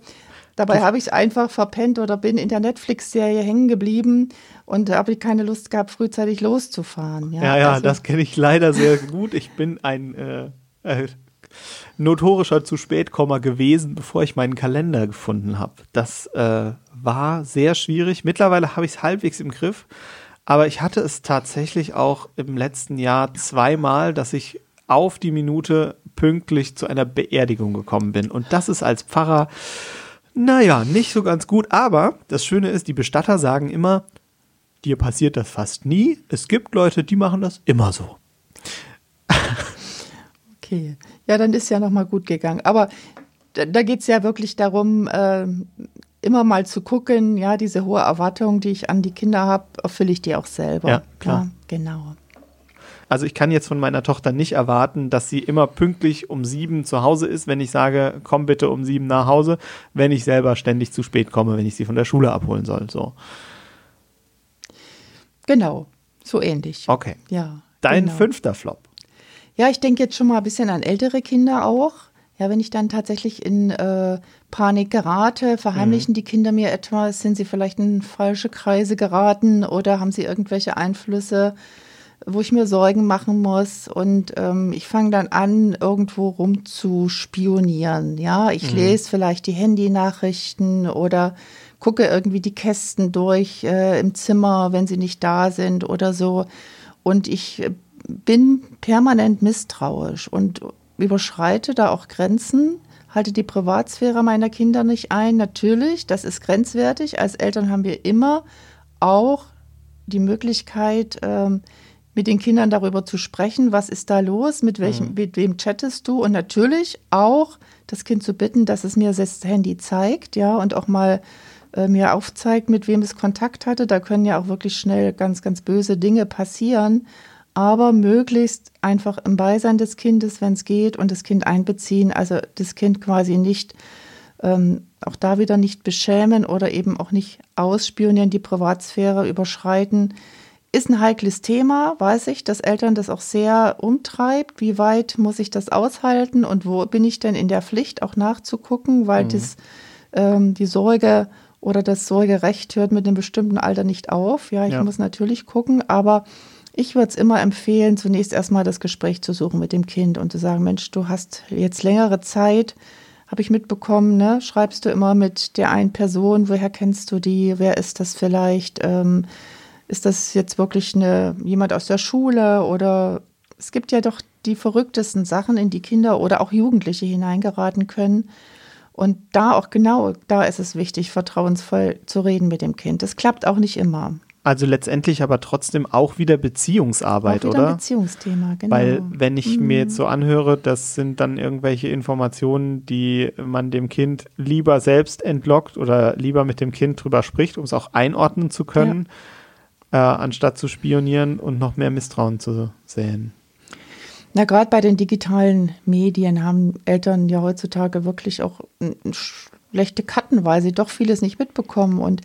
Dabei habe ich es einfach verpennt oder bin in der Netflix-Serie hängen geblieben und habe keine Lust gehabt, frühzeitig loszufahren. Ja, ja, also- das kenne ich leider sehr gut. Ich bin ein äh, äh, notorischer zu spätkommer gewesen, bevor ich meinen Kalender gefunden habe. Das äh, war sehr schwierig. Mittlerweile habe ich es halbwegs im Griff, aber ich hatte es tatsächlich auch im letzten Jahr zweimal, dass ich auf die Minute pünktlich zu einer Beerdigung gekommen bin. Und das ist als Pfarrer, naja, nicht so ganz gut. Aber das Schöne ist, die Bestatter sagen immer, dir passiert das fast nie. Es gibt Leute, die machen das immer so. Okay, ja, dann ist ja noch mal gut gegangen. Aber da, geht es ja wirklich darum, ähm, immer mal zu gucken, ja, diese hohe Erwartung, die ich an die Kinder habe, erfülle ich die auch selber. Ja, klar. genau. Also ich kann jetzt von meiner Tochter nicht erwarten, dass sie immer pünktlich um sieben zu Hause ist, wenn ich sage, komm bitte um sieben nach Hause, wenn ich selber ständig zu spät komme, wenn ich sie von der Schule abholen soll. So. Genau, so ähnlich. Okay. Ja. Dein genau. fünfter Flop. Ja, ich denke jetzt schon mal ein bisschen an ältere Kinder auch. Ja, wenn ich dann tatsächlich in äh, Panik gerate, verheimlichen die Kinder mir etwas, sind sie vielleicht in falsche Kreise geraten oder haben sie irgendwelche Einflüsse, wo ich mir Sorgen machen muss und ähm, ich fange dann an, irgendwo rum zu spionieren. Ja, ich lese vielleicht die Handynachrichten oder gucke irgendwie die Kästen durch äh, im Zimmer, wenn sie nicht da sind oder so. Und ich äh, bin permanent misstrauisch und überschreite da auch Grenzen, halte die Privatsphäre meiner Kinder nicht ein. Natürlich, das ist grenzwertig. Als Eltern haben wir immer auch die Möglichkeit, ähm, mit den Kindern darüber zu sprechen, was ist da los, mit welchem, mhm. mit wem chattest du und natürlich auch das Kind zu bitten, dass es mir das Handy zeigt, ja, und auch mal äh, mir aufzeigt, mit wem es Kontakt hatte. Da können ja auch wirklich schnell ganz, ganz böse Dinge passieren, aber möglichst einfach im Beisein des Kindes, wenn es geht, und das Kind einbeziehen, also das Kind quasi nicht ähm, auch da wieder nicht beschämen oder eben auch nicht ausspionieren, die Privatsphäre überschreiten. Ist ein heikles Thema, weiß ich, dass Eltern das auch sehr umtreibt. Wie weit muss ich das aushalten und wo bin ich denn in der Pflicht, auch nachzugucken, weil mhm. das, ähm, die Sorge oder das Sorgerecht hört mit einem bestimmten Alter nicht auf. Ja, ich ja. muss natürlich gucken, aber ich würde es immer empfehlen, zunächst erstmal das Gespräch zu suchen mit dem Kind und zu sagen, Mensch, du hast jetzt längere Zeit, habe ich mitbekommen, ne? Schreibst du immer mit der einen Person, woher kennst du die, wer ist das vielleicht? Ähm, ist das jetzt wirklich eine, jemand aus der Schule oder es gibt ja doch die verrücktesten Sachen, in die Kinder oder auch Jugendliche hineingeraten können. Und da auch genau, da ist es wichtig, vertrauensvoll zu reden mit dem Kind. Das klappt auch nicht immer. Also letztendlich aber trotzdem auch wieder Beziehungsarbeit, auch wieder oder? Ein Beziehungsthema, genau. Weil wenn ich mhm. mir jetzt so anhöre, das sind dann irgendwelche Informationen, die man dem Kind lieber selbst entlockt oder lieber mit dem Kind drüber spricht, um es auch einordnen zu können, ja. äh, anstatt zu spionieren und noch mehr Misstrauen zu sehen. Na, gerade bei den digitalen Medien haben Eltern ja heutzutage wirklich auch schlechte Karten, weil sie doch vieles nicht mitbekommen und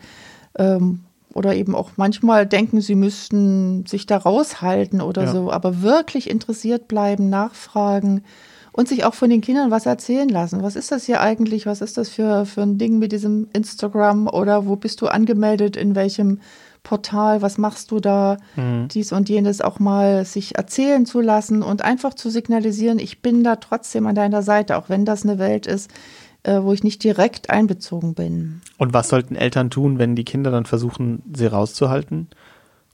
ähm, oder eben auch manchmal denken, sie müssten sich da raushalten oder ja. so, aber wirklich interessiert bleiben, nachfragen und sich auch von den Kindern was erzählen lassen. Was ist das hier eigentlich? Was ist das für, für ein Ding mit diesem Instagram oder wo bist du angemeldet? In welchem Portal? Was machst du da? Mhm. Dies und jenes auch mal sich erzählen zu lassen und einfach zu signalisieren, ich bin da trotzdem an deiner Seite, auch wenn das eine Welt ist, äh, wo ich nicht direkt einbezogen bin. Und was sollten Eltern tun, wenn die Kinder dann versuchen, sie rauszuhalten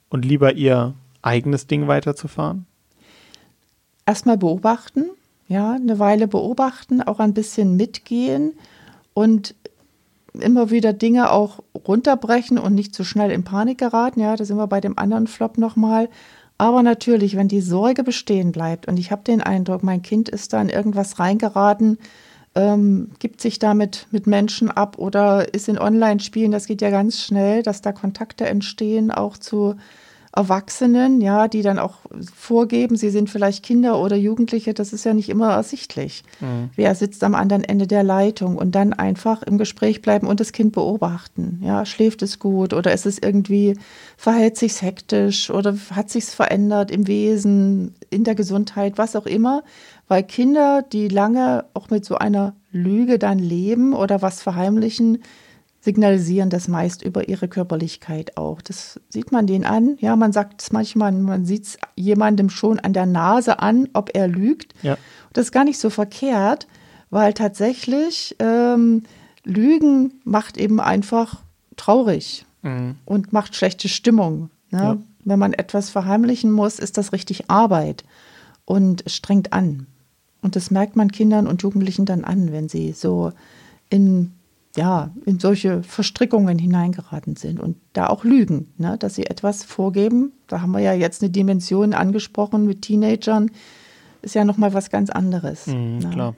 und lieber ihr eigenes Ding weiterzufahren? Erstmal beobachten, ja, eine Weile beobachten, auch ein bisschen mitgehen und immer wieder Dinge auch runterbrechen und nicht zu schnell in Panik geraten. Ja, da sind wir bei dem anderen Flop nochmal. Aber natürlich, wenn die Sorge bestehen bleibt und ich habe den Eindruck, mein Kind ist da in irgendwas reingeraten, ähm, gibt sich damit mit Menschen ab oder ist in Online-Spielen, das geht ja ganz schnell, dass da Kontakte entstehen, auch zu Erwachsenen, ja, die dann auch vorgeben, sie sind vielleicht Kinder oder Jugendliche, das ist ja nicht immer ersichtlich. Mhm. Wer sitzt am anderen Ende der Leitung und dann einfach im Gespräch bleiben und das Kind beobachten. Ja, schläft es gut oder ist es irgendwie, verhält sich hektisch oder hat sich verändert im Wesen, in der Gesundheit, was auch immer. Weil Kinder, die lange auch mit so einer Lüge dann leben oder was verheimlichen, signalisieren das meist über ihre Körperlichkeit auch. Das sieht man denen an. Ja, man sagt es manchmal, man sieht es jemandem schon an der Nase an, ob er lügt. Ja. Das ist gar nicht so verkehrt, weil tatsächlich ähm, Lügen macht eben einfach traurig mhm. und macht schlechte Stimmung. Ne? Ja. Wenn man etwas verheimlichen muss, ist das richtig Arbeit und strengt an. Und das merkt man Kindern und Jugendlichen dann an, wenn sie so in ja, in solche Verstrickungen hineingeraten sind und da auch lügen, ne, dass sie etwas vorgeben. Da haben wir ja jetzt eine Dimension angesprochen mit Teenagern, ist ja nochmal was ganz anderes. Mhm, ne? Klar.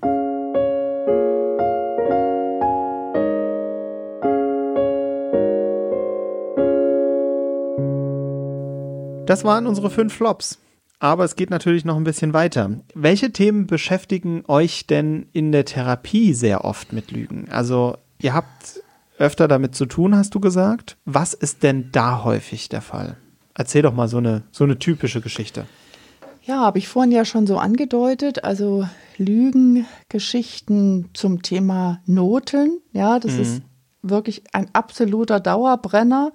Das waren unsere fünf Flops. Aber es geht natürlich noch ein bisschen weiter. Welche Themen beschäftigen euch denn in der Therapie sehr oft mit Lügen? Also Ihr habt öfter damit zu tun, hast du gesagt. Was ist denn da häufig der Fall? Erzähl doch mal so eine, so eine typische Geschichte. Ja, habe ich vorhin ja schon so angedeutet. Also Lügengeschichten zum Thema Noten. Ja, das mhm. ist wirklich ein absoluter Dauerbrenner,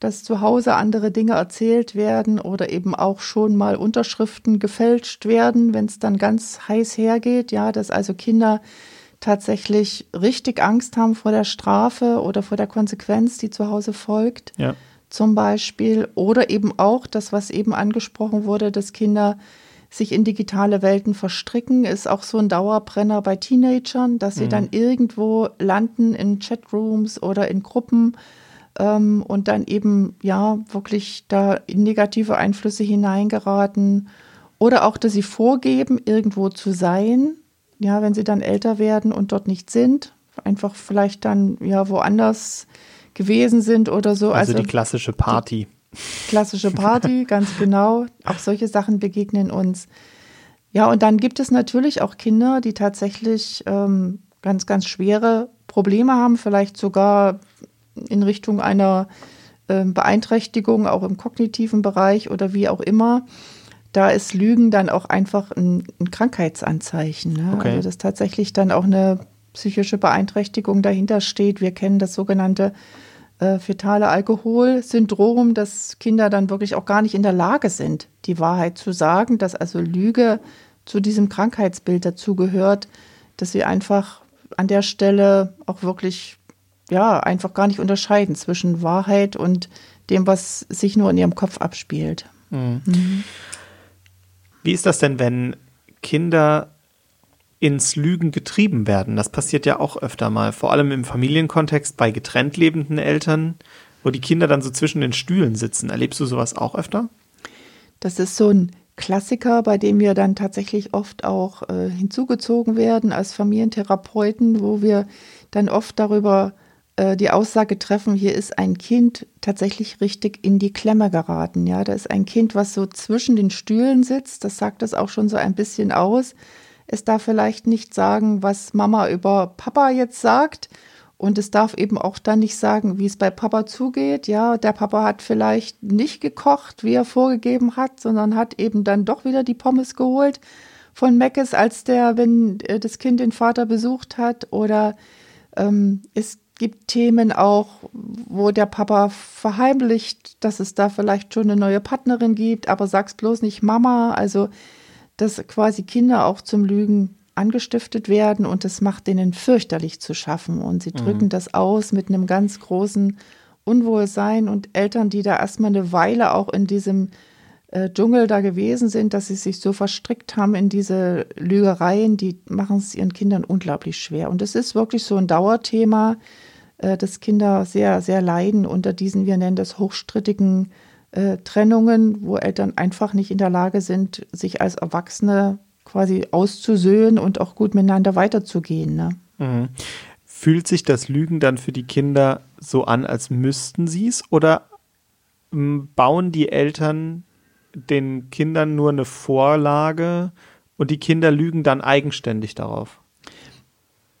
dass zu Hause andere Dinge erzählt werden oder eben auch schon mal Unterschriften gefälscht werden, wenn es dann ganz heiß hergeht. Ja, dass also Kinder tatsächlich richtig Angst haben vor der Strafe oder vor der Konsequenz, die zu Hause folgt. Ja. Zum Beispiel. Oder eben auch das, was eben angesprochen wurde, dass Kinder sich in digitale Welten verstricken, ist auch so ein Dauerbrenner bei Teenagern, dass sie mhm. dann irgendwo landen in Chatrooms oder in Gruppen ähm, und dann eben ja wirklich da in negative Einflüsse hineingeraten oder auch, dass sie vorgeben, irgendwo zu sein, ja, wenn sie dann älter werden und dort nicht sind, einfach vielleicht dann ja woanders gewesen sind oder so. Also, also die klassische Party. Die klassische Party, ganz genau. Auch solche Sachen begegnen uns. Ja, und dann gibt es natürlich auch Kinder, die tatsächlich ähm, ganz, ganz schwere Probleme haben, vielleicht sogar in Richtung einer äh, Beeinträchtigung, auch im kognitiven Bereich oder wie auch immer. Da ist Lügen dann auch einfach ein, ein Krankheitsanzeichen. Ne? Okay. Also dass tatsächlich dann auch eine psychische Beeinträchtigung dahinter steht. Wir kennen das sogenannte äh, fetale Alkoholsyndrom, dass Kinder dann wirklich auch gar nicht in der Lage sind, die Wahrheit zu sagen, dass also Lüge zu diesem Krankheitsbild dazugehört, dass sie einfach an der Stelle auch wirklich, ja, einfach gar nicht unterscheiden zwischen Wahrheit und dem, was sich nur in ihrem Kopf abspielt. Mhm. Mhm. Wie ist das denn, wenn Kinder ins Lügen getrieben werden? Das passiert ja auch öfter mal, vor allem im Familienkontext bei getrennt lebenden Eltern, wo die Kinder dann so zwischen den Stühlen sitzen. Erlebst du sowas auch öfter? Das ist so ein Klassiker, bei dem wir dann tatsächlich oft auch äh, hinzugezogen werden als Familientherapeuten, wo wir dann oft darüber äh, die Aussage treffen, hier ist ein Kind tatsächlich richtig in die Klemme geraten. Ja, da ist ein Kind, was so zwischen den Stühlen sitzt. Das sagt das auch schon so ein bisschen aus. Es darf vielleicht nicht sagen, was Mama über Papa jetzt sagt und es darf eben auch dann nicht sagen, wie es bei Papa zugeht. Ja, der Papa hat vielleicht nicht gekocht, wie er vorgegeben hat, sondern hat eben dann doch wieder die Pommes geholt von Meckes, als der, wenn äh, das Kind den Vater besucht hat. Oder ähm, es gibt Themen auch, wo der Papa verheimlicht, dass es da vielleicht schon eine neue Partnerin gibt, aber sag's bloß nicht Mama. Also, dass quasi Kinder auch zum Lügen angestiftet werden und das macht denen fürchterlich zu schaffen. Und sie drücken mhm. das aus mit einem ganz großen Unwohlsein und Eltern, die da erstmal eine Weile auch in diesem äh, Dschungel da gewesen sind, dass sie sich so verstrickt haben in diese Lügereien, die machen es ihren Kindern unglaublich schwer. Und es ist wirklich so ein Dauerthema, dass Kinder sehr, sehr leiden unter diesen, wir nennen das hochstrittigen äh, Trennungen, wo Eltern einfach nicht in der Lage sind, sich als Erwachsene quasi auszusöhnen und auch gut miteinander weiterzugehen. Ne? Mhm. Fühlt sich das Lügen dann für die Kinder so an, als müssten sie es? Oder ähm, bauen die Eltern den Kindern nur eine Vorlage und die Kinder lügen dann eigenständig darauf?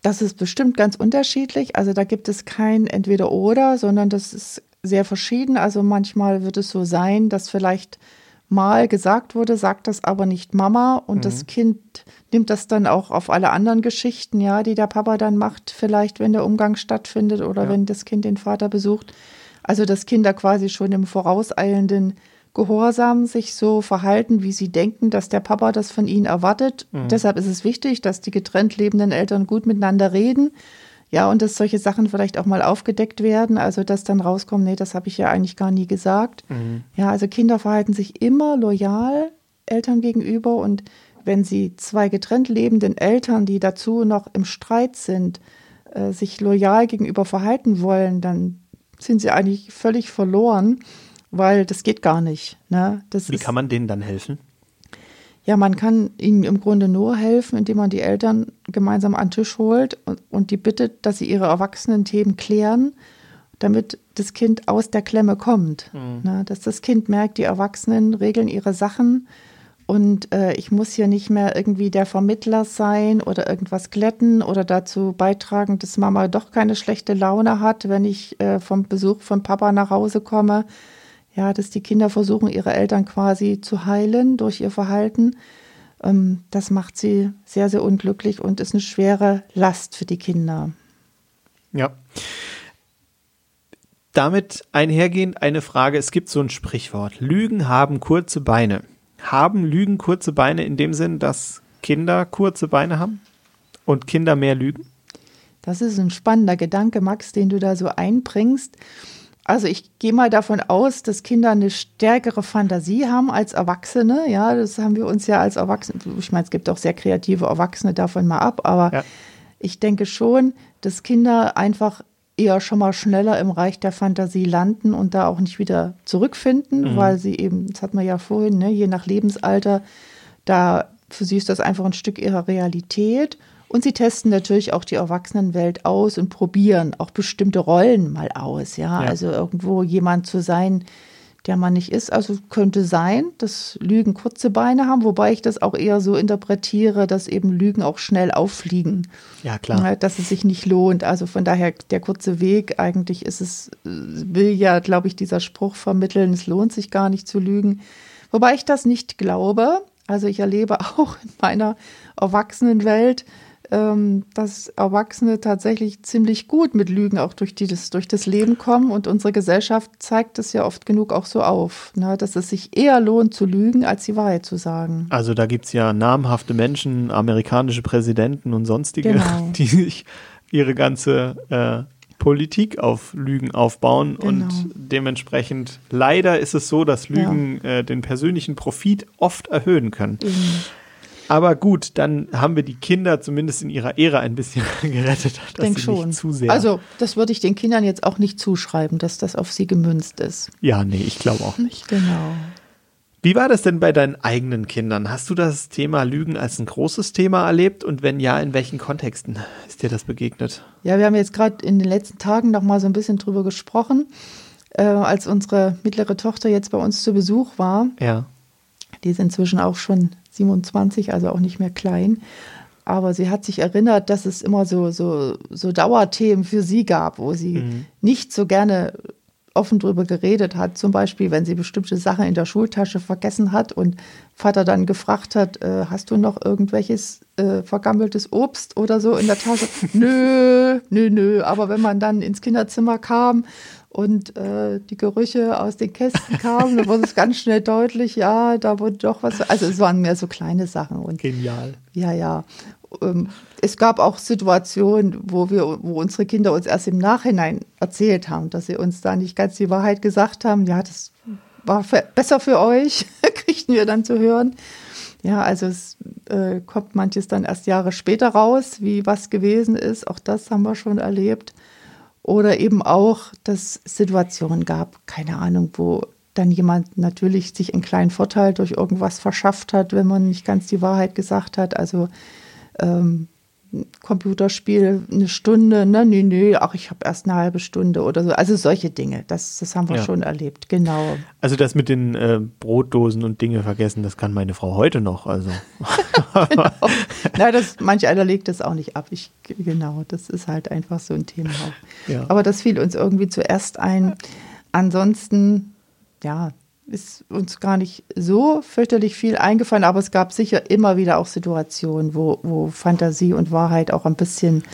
Das ist bestimmt ganz unterschiedlich. Also da gibt es kein Entweder-Oder, sondern das ist sehr verschieden. Also manchmal wird es so sein, dass vielleicht mal gesagt wurde, sagt das aber nicht Mama und mhm. das Kind nimmt das dann auch auf alle anderen Geschichten, ja, die der Papa dann macht, vielleicht wenn der Umgang stattfindet oder ja. wenn das Kind den Vater besucht. Also dass Kinder quasi schon im vorauseilenden Gehorsam sich so verhalten, wie sie denken, dass der Papa das von ihnen erwartet. Mhm. Deshalb ist es wichtig, dass die getrennt lebenden Eltern gut miteinander reden ja, und dass solche Sachen vielleicht auch mal aufgedeckt werden, also dass dann rauskommt, nee, das habe ich ja eigentlich gar nie gesagt. Mhm. Ja, also Kinder verhalten sich immer loyal Eltern gegenüber und wenn sie zwei getrennt lebenden Eltern, die dazu noch im Streit sind, äh, sich loyal gegenüber verhalten wollen, dann sind sie eigentlich völlig verloren, weil das geht gar nicht. Ne? Das Wie kann man denen dann helfen? Ja, man kann ihnen im Grunde nur helfen, indem man die Eltern gemeinsam an den Tisch holt und, und die bittet, dass sie ihre Erwachsenen-Themen klären, damit das Kind aus der Klemme kommt. Mhm. Na, dass das Kind merkt, die Erwachsenen regeln ihre Sachen und äh, ich muss hier nicht mehr irgendwie der Vermittler sein oder irgendwas glätten oder dazu beitragen, dass Mama doch keine schlechte Laune hat, wenn ich äh, vom Besuch von Papa nach Hause komme ja, dass die Kinder versuchen, ihre Eltern quasi zu heilen durch ihr Verhalten. Ähm, das macht sie sehr, sehr unglücklich und ist eine schwere Last für die Kinder. Ja. Damit einhergehend eine Frage. Es gibt so ein Sprichwort. Lügen haben kurze Beine. Haben Lügen kurze Beine in dem Sinn, dass Kinder kurze Beine haben und Kinder mehr lügen? Das ist ein spannender Gedanke, Max, den du da so einbringst. Also ich gehe mal davon aus, dass Kinder eine stärkere Fantasie haben als Erwachsene. Ja, das haben wir uns ja als Erwachsene, ich meine, es gibt auch sehr kreative Erwachsene davon mal ab, aber ja. ich denke schon, dass Kinder einfach eher schon mal schneller im Reich der Fantasie landen und da auch nicht wieder zurückfinden, mhm. weil sie eben, das hat man ja vorhin, ne, je nach Lebensalter, da für sie ist das einfach ein Stück ihrer Realität. Und sie testen natürlich auch die Erwachsenenwelt aus und probieren auch bestimmte Rollen mal aus. Ja, ja. also irgendwo jemand zu sein, der man nicht ist. Also könnte sein, dass Lügen kurze Beine haben, wobei ich das auch eher so interpretiere, dass eben Lügen auch schnell auffliegen. Ja, klar. Dass es sich nicht lohnt. Also von daher der kurze Weg, eigentlich ist es, will ja, glaube ich, dieser Spruch vermitteln, es lohnt sich gar nicht zu lügen. Wobei ich das nicht glaube. Also ich erlebe auch in meiner Erwachsenenwelt, ähm, dass Erwachsene tatsächlich ziemlich gut mit Lügen auch durch, die, das, durch das Leben kommen. Und unsere Gesellschaft zeigt es ja oft genug auch so auf, ne, dass es sich eher lohnt zu lügen, als die Wahrheit zu sagen. Also da gibt es ja namhafte Menschen, amerikanische Präsidenten und sonstige, genau. die sich ihre ganze äh, Politik auf Lügen aufbauen genau. und dementsprechend leider ist es so, dass Lügen ja. äh, den persönlichen Profit oft erhöhen können. Mhm. Aber gut, dann haben wir die Kinder zumindest in ihrer Ära ein bisschen gerettet. Ich denke schon. zu sehr also, das würde ich den Kindern jetzt auch nicht zuschreiben, dass das auf sie gemünzt ist. Ja, nee, ich glaube auch nicht. Genau. Wie war das denn bei deinen eigenen Kindern? Hast du das Thema Lügen als ein großes Thema erlebt und wenn ja, in welchen Kontexten ist dir das begegnet? Ja, wir haben jetzt gerade in den letzten Tagen noch mal so ein bisschen drüber gesprochen, äh, als unsere mittlere Tochter jetzt bei uns zu Besuch war. Ja. Die ist inzwischen auch schon 27, also auch nicht mehr klein. Aber sie hat sich erinnert, dass es immer so, so, so Dauerthemen für sie gab, wo sie mhm. nicht so gerne offen drüber geredet hat. Zum Beispiel, wenn sie bestimmte Sachen in der Schultasche vergessen hat und Vater dann gefragt hat, äh, hast du noch irgendwelches äh, vergammeltes Obst oder so in der Tasche? nö, nö, nö. Aber wenn man dann ins Kinderzimmer kam und äh, die Gerüche aus den Kästen kamen, dann wurde es ganz schnell deutlich, ja, da wurde doch was. Also es waren mehr so kleine Sachen. Und, Genial. Ja, ja. Ähm, es gab auch Situationen, wo wir, wo unsere Kinder uns erst im Nachhinein erzählt haben, dass sie uns da nicht ganz die Wahrheit gesagt haben. Ja, das war für, besser für euch, kriegten wir dann zu hören. Ja, also es äh, kommt manches dann erst Jahre später raus, wie was gewesen ist. Auch das haben wir schon erlebt. Oder eben auch, dass Situationen gab, keine Ahnung, wo dann jemand natürlich sich einen kleinen Vorteil durch irgendwas verschafft hat, wenn man nicht ganz die Wahrheit gesagt hat. Also ähm, Computerspiel eine Stunde, ne, nee, nee, ach, ich habe erst eine halbe Stunde oder so. Also solche Dinge, das, das haben wir ja. schon erlebt, genau. Also das mit den äh, Brotdosen und Dinge vergessen, das kann meine Frau heute noch, also. genau. Na, das, manch einer legt das auch nicht ab. Ich, genau, das ist halt einfach so ein Thema. Ja. Aber das fiel uns irgendwie zuerst ein. Ansonsten, ja, ist uns gar nicht so fürchterlich viel eingefallen, aber es gab sicher immer wieder auch Situationen, wo, wo Fantasie und Wahrheit auch ein bisschen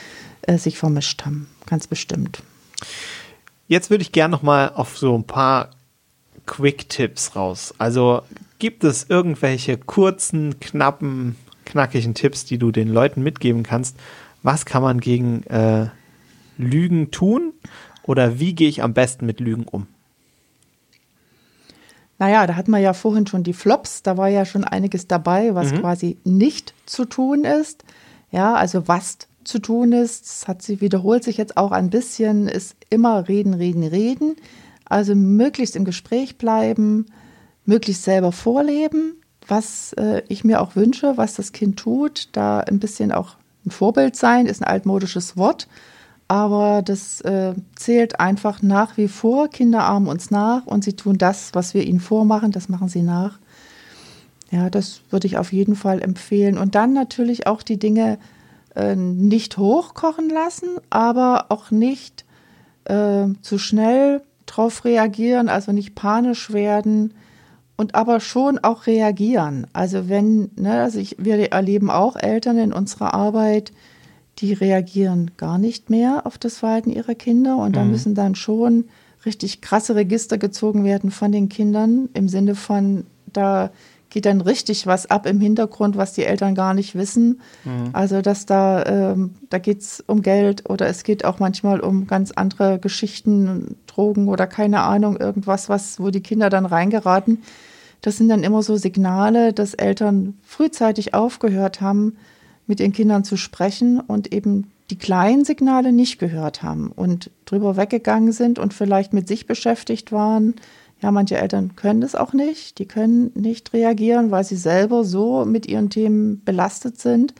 äh, sich vermischt haben. Ganz bestimmt. Jetzt würde ich gerne noch mal auf so ein paar Quick-Tipps raus. Also gibt es irgendwelche kurzen, knappen, knackigen Tipps, die du den Leuten mitgeben kannst? Was kann man gegen äh, Lügen tun? Oder wie gehe ich am besten mit Lügen um? Naja, da hatten wir ja vorhin schon die Flops, da war ja schon einiges dabei, was mhm. quasi nicht zu tun ist. Ja, also was zu tun ist, das hat sie wiederholt sich jetzt auch ein bisschen, ist immer reden, reden, reden. Also möglichst im Gespräch bleiben, möglichst selber vorleben, was äh, ich mir auch wünsche, was das Kind tut, da ein bisschen auch ein Vorbild sein, ist ein altmodisches Wort aber das äh, zählt einfach nach wie vor. Kinder ahmen uns nach und sie tun das, was wir ihnen vormachen, das machen sie nach. Ja, das würde ich auf jeden Fall empfehlen. Und dann natürlich auch die Dinge äh, nicht hochkochen lassen, aber auch nicht äh, zu schnell drauf reagieren, also nicht panisch werden und aber schon auch reagieren. Also wenn, ne, also ich, wir erleben auch Eltern in unserer Arbeit, die reagieren gar nicht mehr auf das Verhalten ihrer Kinder und da mhm. müssen dann schon richtig krasse Register gezogen werden von den Kindern im Sinne von, da geht dann richtig was ab im Hintergrund, was die Eltern gar nicht wissen. Mhm. Also, dass da, ähm, da geht es um Geld oder es geht auch manchmal um ganz andere Geschichten, Drogen oder keine Ahnung, irgendwas, was, wo die Kinder dann reingeraten. Das sind dann immer so Signale, dass Eltern frühzeitig aufgehört haben, mit ihren Kindern zu sprechen und eben die kleinen Signale nicht gehört haben und drüber weggegangen sind und vielleicht mit sich beschäftigt waren. Ja, manche Eltern können das auch nicht. Die können nicht reagieren, weil sie selber so mit ihren Themen belastet sind,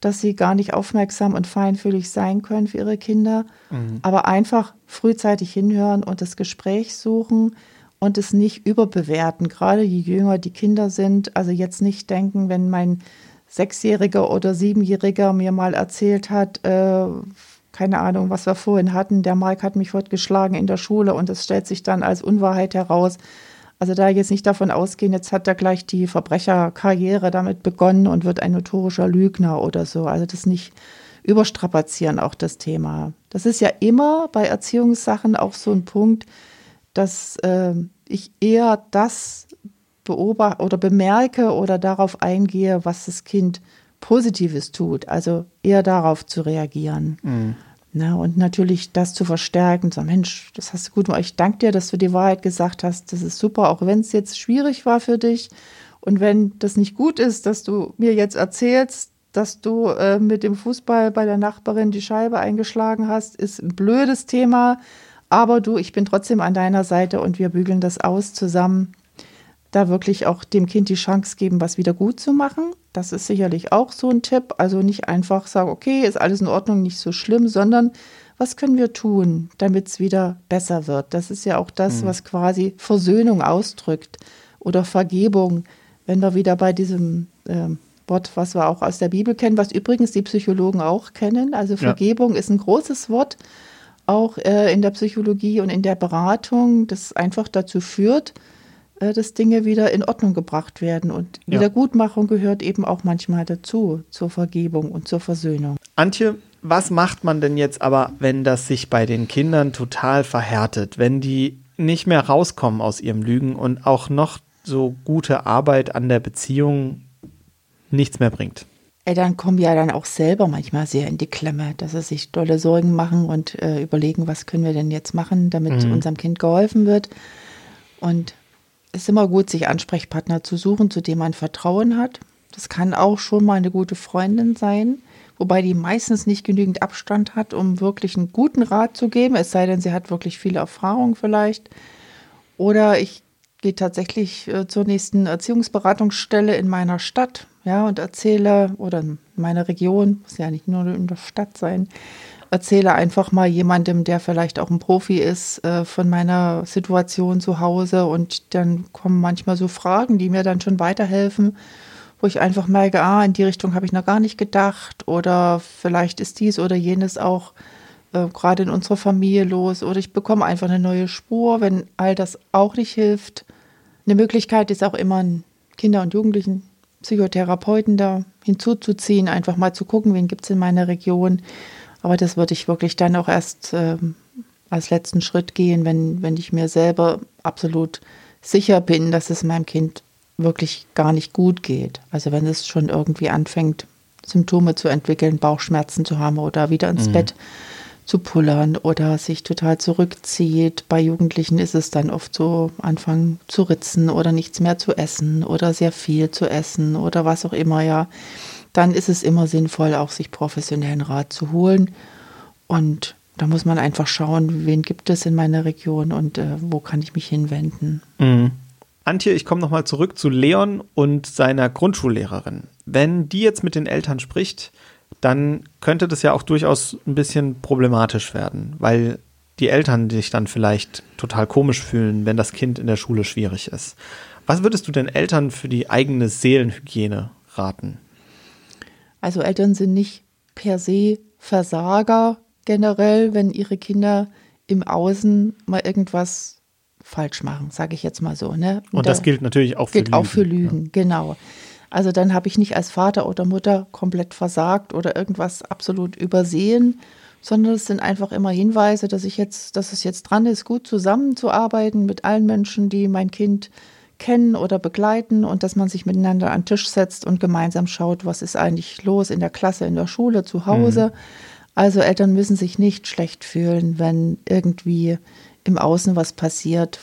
dass sie gar nicht aufmerksam und feinfühlig sein können für ihre Kinder. Mhm. Aber einfach frühzeitig hinhören und das Gespräch suchen und es nicht überbewerten. Gerade je jünger die Kinder sind, also jetzt nicht denken, wenn mein Sechsjähriger oder Siebenjähriger mir mal erzählt hat, äh, keine Ahnung, was wir vorhin hatten, der Mike hat mich heute geschlagen in der Schule und es stellt sich dann als Unwahrheit heraus. Also da jetzt nicht davon ausgehen, jetzt hat er gleich die Verbrecherkarriere damit begonnen und wird ein notorischer Lügner oder so. Also das nicht überstrapazieren, auch das Thema. Das ist ja immer bei Erziehungssachen auch so ein Punkt, dass äh, ich eher das beobachte oder bemerke oder darauf eingehe, was das Kind Positives tut. Also eher darauf zu reagieren. Mhm. Na, und natürlich das zu verstärken, so Mensch, das hast du gut gemacht. Ich danke dir, dass du die Wahrheit gesagt hast. Das ist super, auch wenn es jetzt schwierig war für dich. Und wenn das nicht gut ist, dass du mir jetzt erzählst, dass du äh, mit dem Fußball bei der Nachbarin die Scheibe eingeschlagen hast, ist ein blödes Thema. Aber du, ich bin trotzdem an deiner Seite und wir bügeln das aus zusammen da wirklich auch dem Kind die Chance geben, was wieder gut zu machen. Das ist sicherlich auch so ein Tipp. Also nicht einfach sagen, okay, ist alles in Ordnung, nicht so schlimm, sondern was können wir tun, damit es wieder besser wird? Das ist ja auch das, mhm. was quasi Versöhnung ausdrückt oder Vergebung, wenn wir wieder bei diesem äh, Wort, was wir auch aus der Bibel kennen, was übrigens die Psychologen auch kennen. Also Vergebung ja. ist ein großes Wort, auch äh, in der Psychologie und in der Beratung, das einfach dazu führt, dass Dinge wieder in Ordnung gebracht werden. Und ja. Wiedergutmachung gehört eben auch manchmal dazu, zur Vergebung und zur Versöhnung. Antje, was macht man denn jetzt aber, wenn das sich bei den Kindern total verhärtet, wenn die nicht mehr rauskommen aus ihrem Lügen und auch noch so gute Arbeit an der Beziehung nichts mehr bringt? Eltern kommen ja dann auch selber manchmal sehr in die Klemme, dass sie sich dolle Sorgen machen und äh, überlegen, was können wir denn jetzt machen, damit mhm. unserem Kind geholfen wird. Und ist immer gut, sich Ansprechpartner zu suchen, zu dem man Vertrauen hat. Das kann auch schon mal eine gute Freundin sein, wobei die meistens nicht genügend Abstand hat, um wirklich einen guten Rat zu geben, es sei denn, sie hat wirklich viel Erfahrung vielleicht. Oder ich gehe tatsächlich äh, zur nächsten Erziehungsberatungsstelle in meiner Stadt, ja, und erzähle, oder in meiner Region, muss ja nicht nur in der Stadt sein, erzähle einfach mal jemandem, der vielleicht auch ein Profi ist, äh, von meiner Situation zu Hause. Und dann kommen manchmal so Fragen, die mir dann schon weiterhelfen, wo ich einfach merke, ah, in die Richtung habe ich noch gar nicht gedacht. Oder vielleicht ist dies oder jenes auch äh, gerade in unserer Familie los. Oder ich bekomme einfach eine neue Spur, wenn all das auch nicht hilft. Eine Möglichkeit ist auch immer, Kinder- und Jugendlichen Psychotherapeuten da hinzuzuziehen, einfach mal zu gucken, wen gibt es in meiner Region, aber das würde ich wirklich dann auch erst äh, als letzten Schritt gehen, wenn, wenn ich mir selber absolut sicher bin, dass es meinem Kind wirklich gar nicht gut geht. Also wenn es schon irgendwie anfängt, Symptome zu entwickeln, Bauchschmerzen zu haben oder wieder ins mhm. Bett zu pullern oder sich total zurückzieht. Bei Jugendlichen ist es dann oft so, anfangen zu ritzen oder nichts mehr zu essen oder sehr viel zu essen oder was auch immer, ja dann ist es immer sinnvoll, auch sich professionellen Rat zu holen. Und da muss man einfach schauen, wen gibt es in meiner Region und äh, wo kann ich mich hinwenden. Mhm. Antje, ich komme nochmal zurück zu Leon und seiner Grundschullehrerin. Wenn die jetzt mit den Eltern spricht, dann könnte das ja auch durchaus ein bisschen problematisch werden, weil die Eltern sich dann vielleicht total komisch fühlen, wenn das Kind in der Schule schwierig ist. Was würdest du den Eltern für die eigene Seelenhygiene raten? Also Eltern sind nicht per se Versager generell, wenn ihre Kinder im Außen mal irgendwas falsch machen, sage ich jetzt mal so. Ne? Und, Und das gilt natürlich auch für gilt Lügen. auch für Lügen, ja. genau. Also dann habe ich nicht als Vater oder Mutter komplett versagt oder irgendwas absolut übersehen, sondern es sind einfach immer Hinweise, dass ich jetzt, dass es jetzt dran ist, gut zusammenzuarbeiten mit allen Menschen, die mein Kind kennen oder begleiten und dass man sich miteinander an den Tisch setzt und gemeinsam schaut, was ist eigentlich los in der Klasse, in der Schule, zu Hause. Mhm. Also Eltern müssen sich nicht schlecht fühlen, wenn irgendwie im Außen was passiert,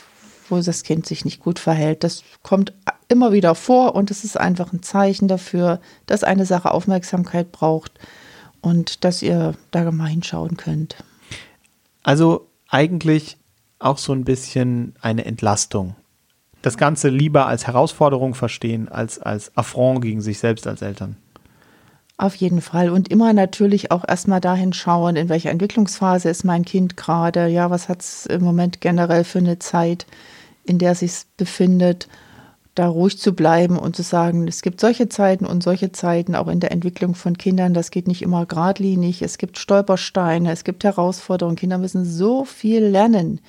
wo das Kind sich nicht gut verhält. Das kommt immer wieder vor und es ist einfach ein Zeichen dafür, dass eine Sache Aufmerksamkeit braucht. und dass ihr da gemein schauen könnt. Also eigentlich auch so ein bisschen eine Entlastung. Das Ganze lieber als Herausforderung verstehen, als als Affront gegen sich selbst als Eltern. Auf jeden Fall. Und immer natürlich auch erstmal dahin schauen, in welcher Entwicklungsphase ist mein Kind gerade. Ja, was hat es im Moment generell für eine Zeit, in der sich befindet. Da ruhig zu bleiben und zu sagen, es gibt solche Zeiten und solche Zeiten auch in der Entwicklung von Kindern. Das geht nicht immer geradlinig. Es gibt Stolpersteine, es gibt Herausforderungen. Kinder müssen so viel lernen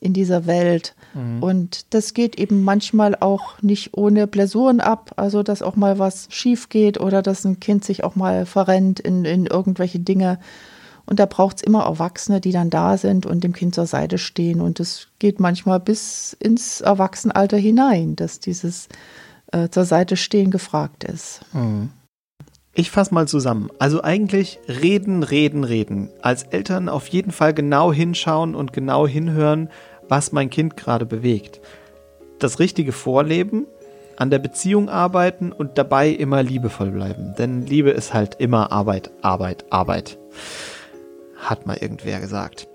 in dieser Welt. Mhm. Und das geht eben manchmal auch nicht ohne Blessuren ab. Also, dass auch mal was schief geht oder dass ein Kind sich auch mal verrennt in, in irgendwelche Dinge. Und da braucht es immer Erwachsene, die dann da sind und dem Kind zur Seite stehen. Und es geht manchmal bis ins Erwachsenenalter hinein, dass dieses äh, zur Seite stehen gefragt ist. Mhm. Ich fasse mal zusammen. Also eigentlich reden, reden, reden. Als Eltern auf jeden Fall genau hinschauen und genau hinhören, was mein Kind gerade bewegt. Das richtige Vorleben, an der Beziehung arbeiten und dabei immer liebevoll bleiben. Denn Liebe ist halt immer Arbeit, Arbeit, Arbeit. Hat mal irgendwer gesagt.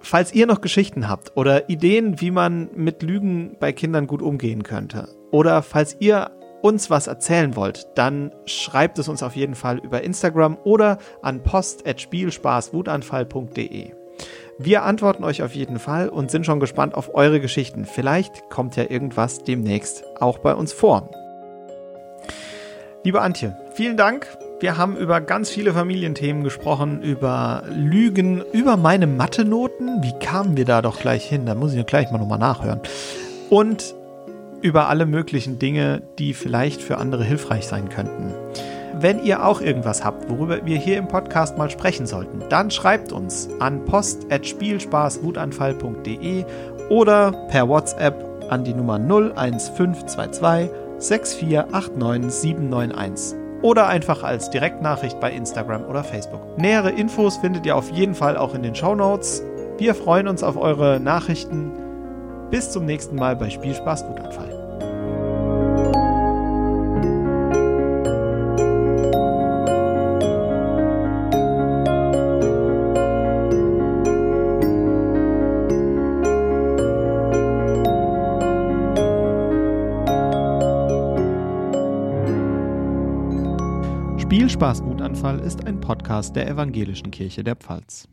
Falls ihr noch Geschichten habt oder Ideen, wie man mit Lügen bei Kindern gut umgehen könnte, oder falls ihr uns was erzählen wollt, dann schreibt es uns auf jeden Fall über Instagram oder an post.spielspaßwutanfall.de. Wir antworten euch auf jeden Fall und sind schon gespannt auf eure Geschichten. Vielleicht kommt ja irgendwas demnächst auch bei uns vor. Liebe Antje, vielen Dank. Wir haben über ganz viele Familienthemen gesprochen, über Lügen, über meine Mathe-Noten. Wie kamen wir da doch gleich hin? Da muss ich gleich mal nochmal nachhören. Und über alle möglichen Dinge, die vielleicht für andere hilfreich sein könnten. Wenn ihr auch irgendwas habt, worüber wir hier im Podcast mal sprechen sollten, dann schreibt uns an post.spielspaßwutanfall.de oder per WhatsApp an die Nummer 01522 6489791 oder einfach als Direktnachricht bei Instagram oder Facebook. Nähere Infos findet ihr auf jeden Fall auch in den Show Notes. Wir freuen uns auf eure Nachrichten bis zum nächsten Mal bei Spielspaß Wutanfall. Spielspaß Wutanfall ist ein Podcast der Evangelischen Kirche der Pfalz.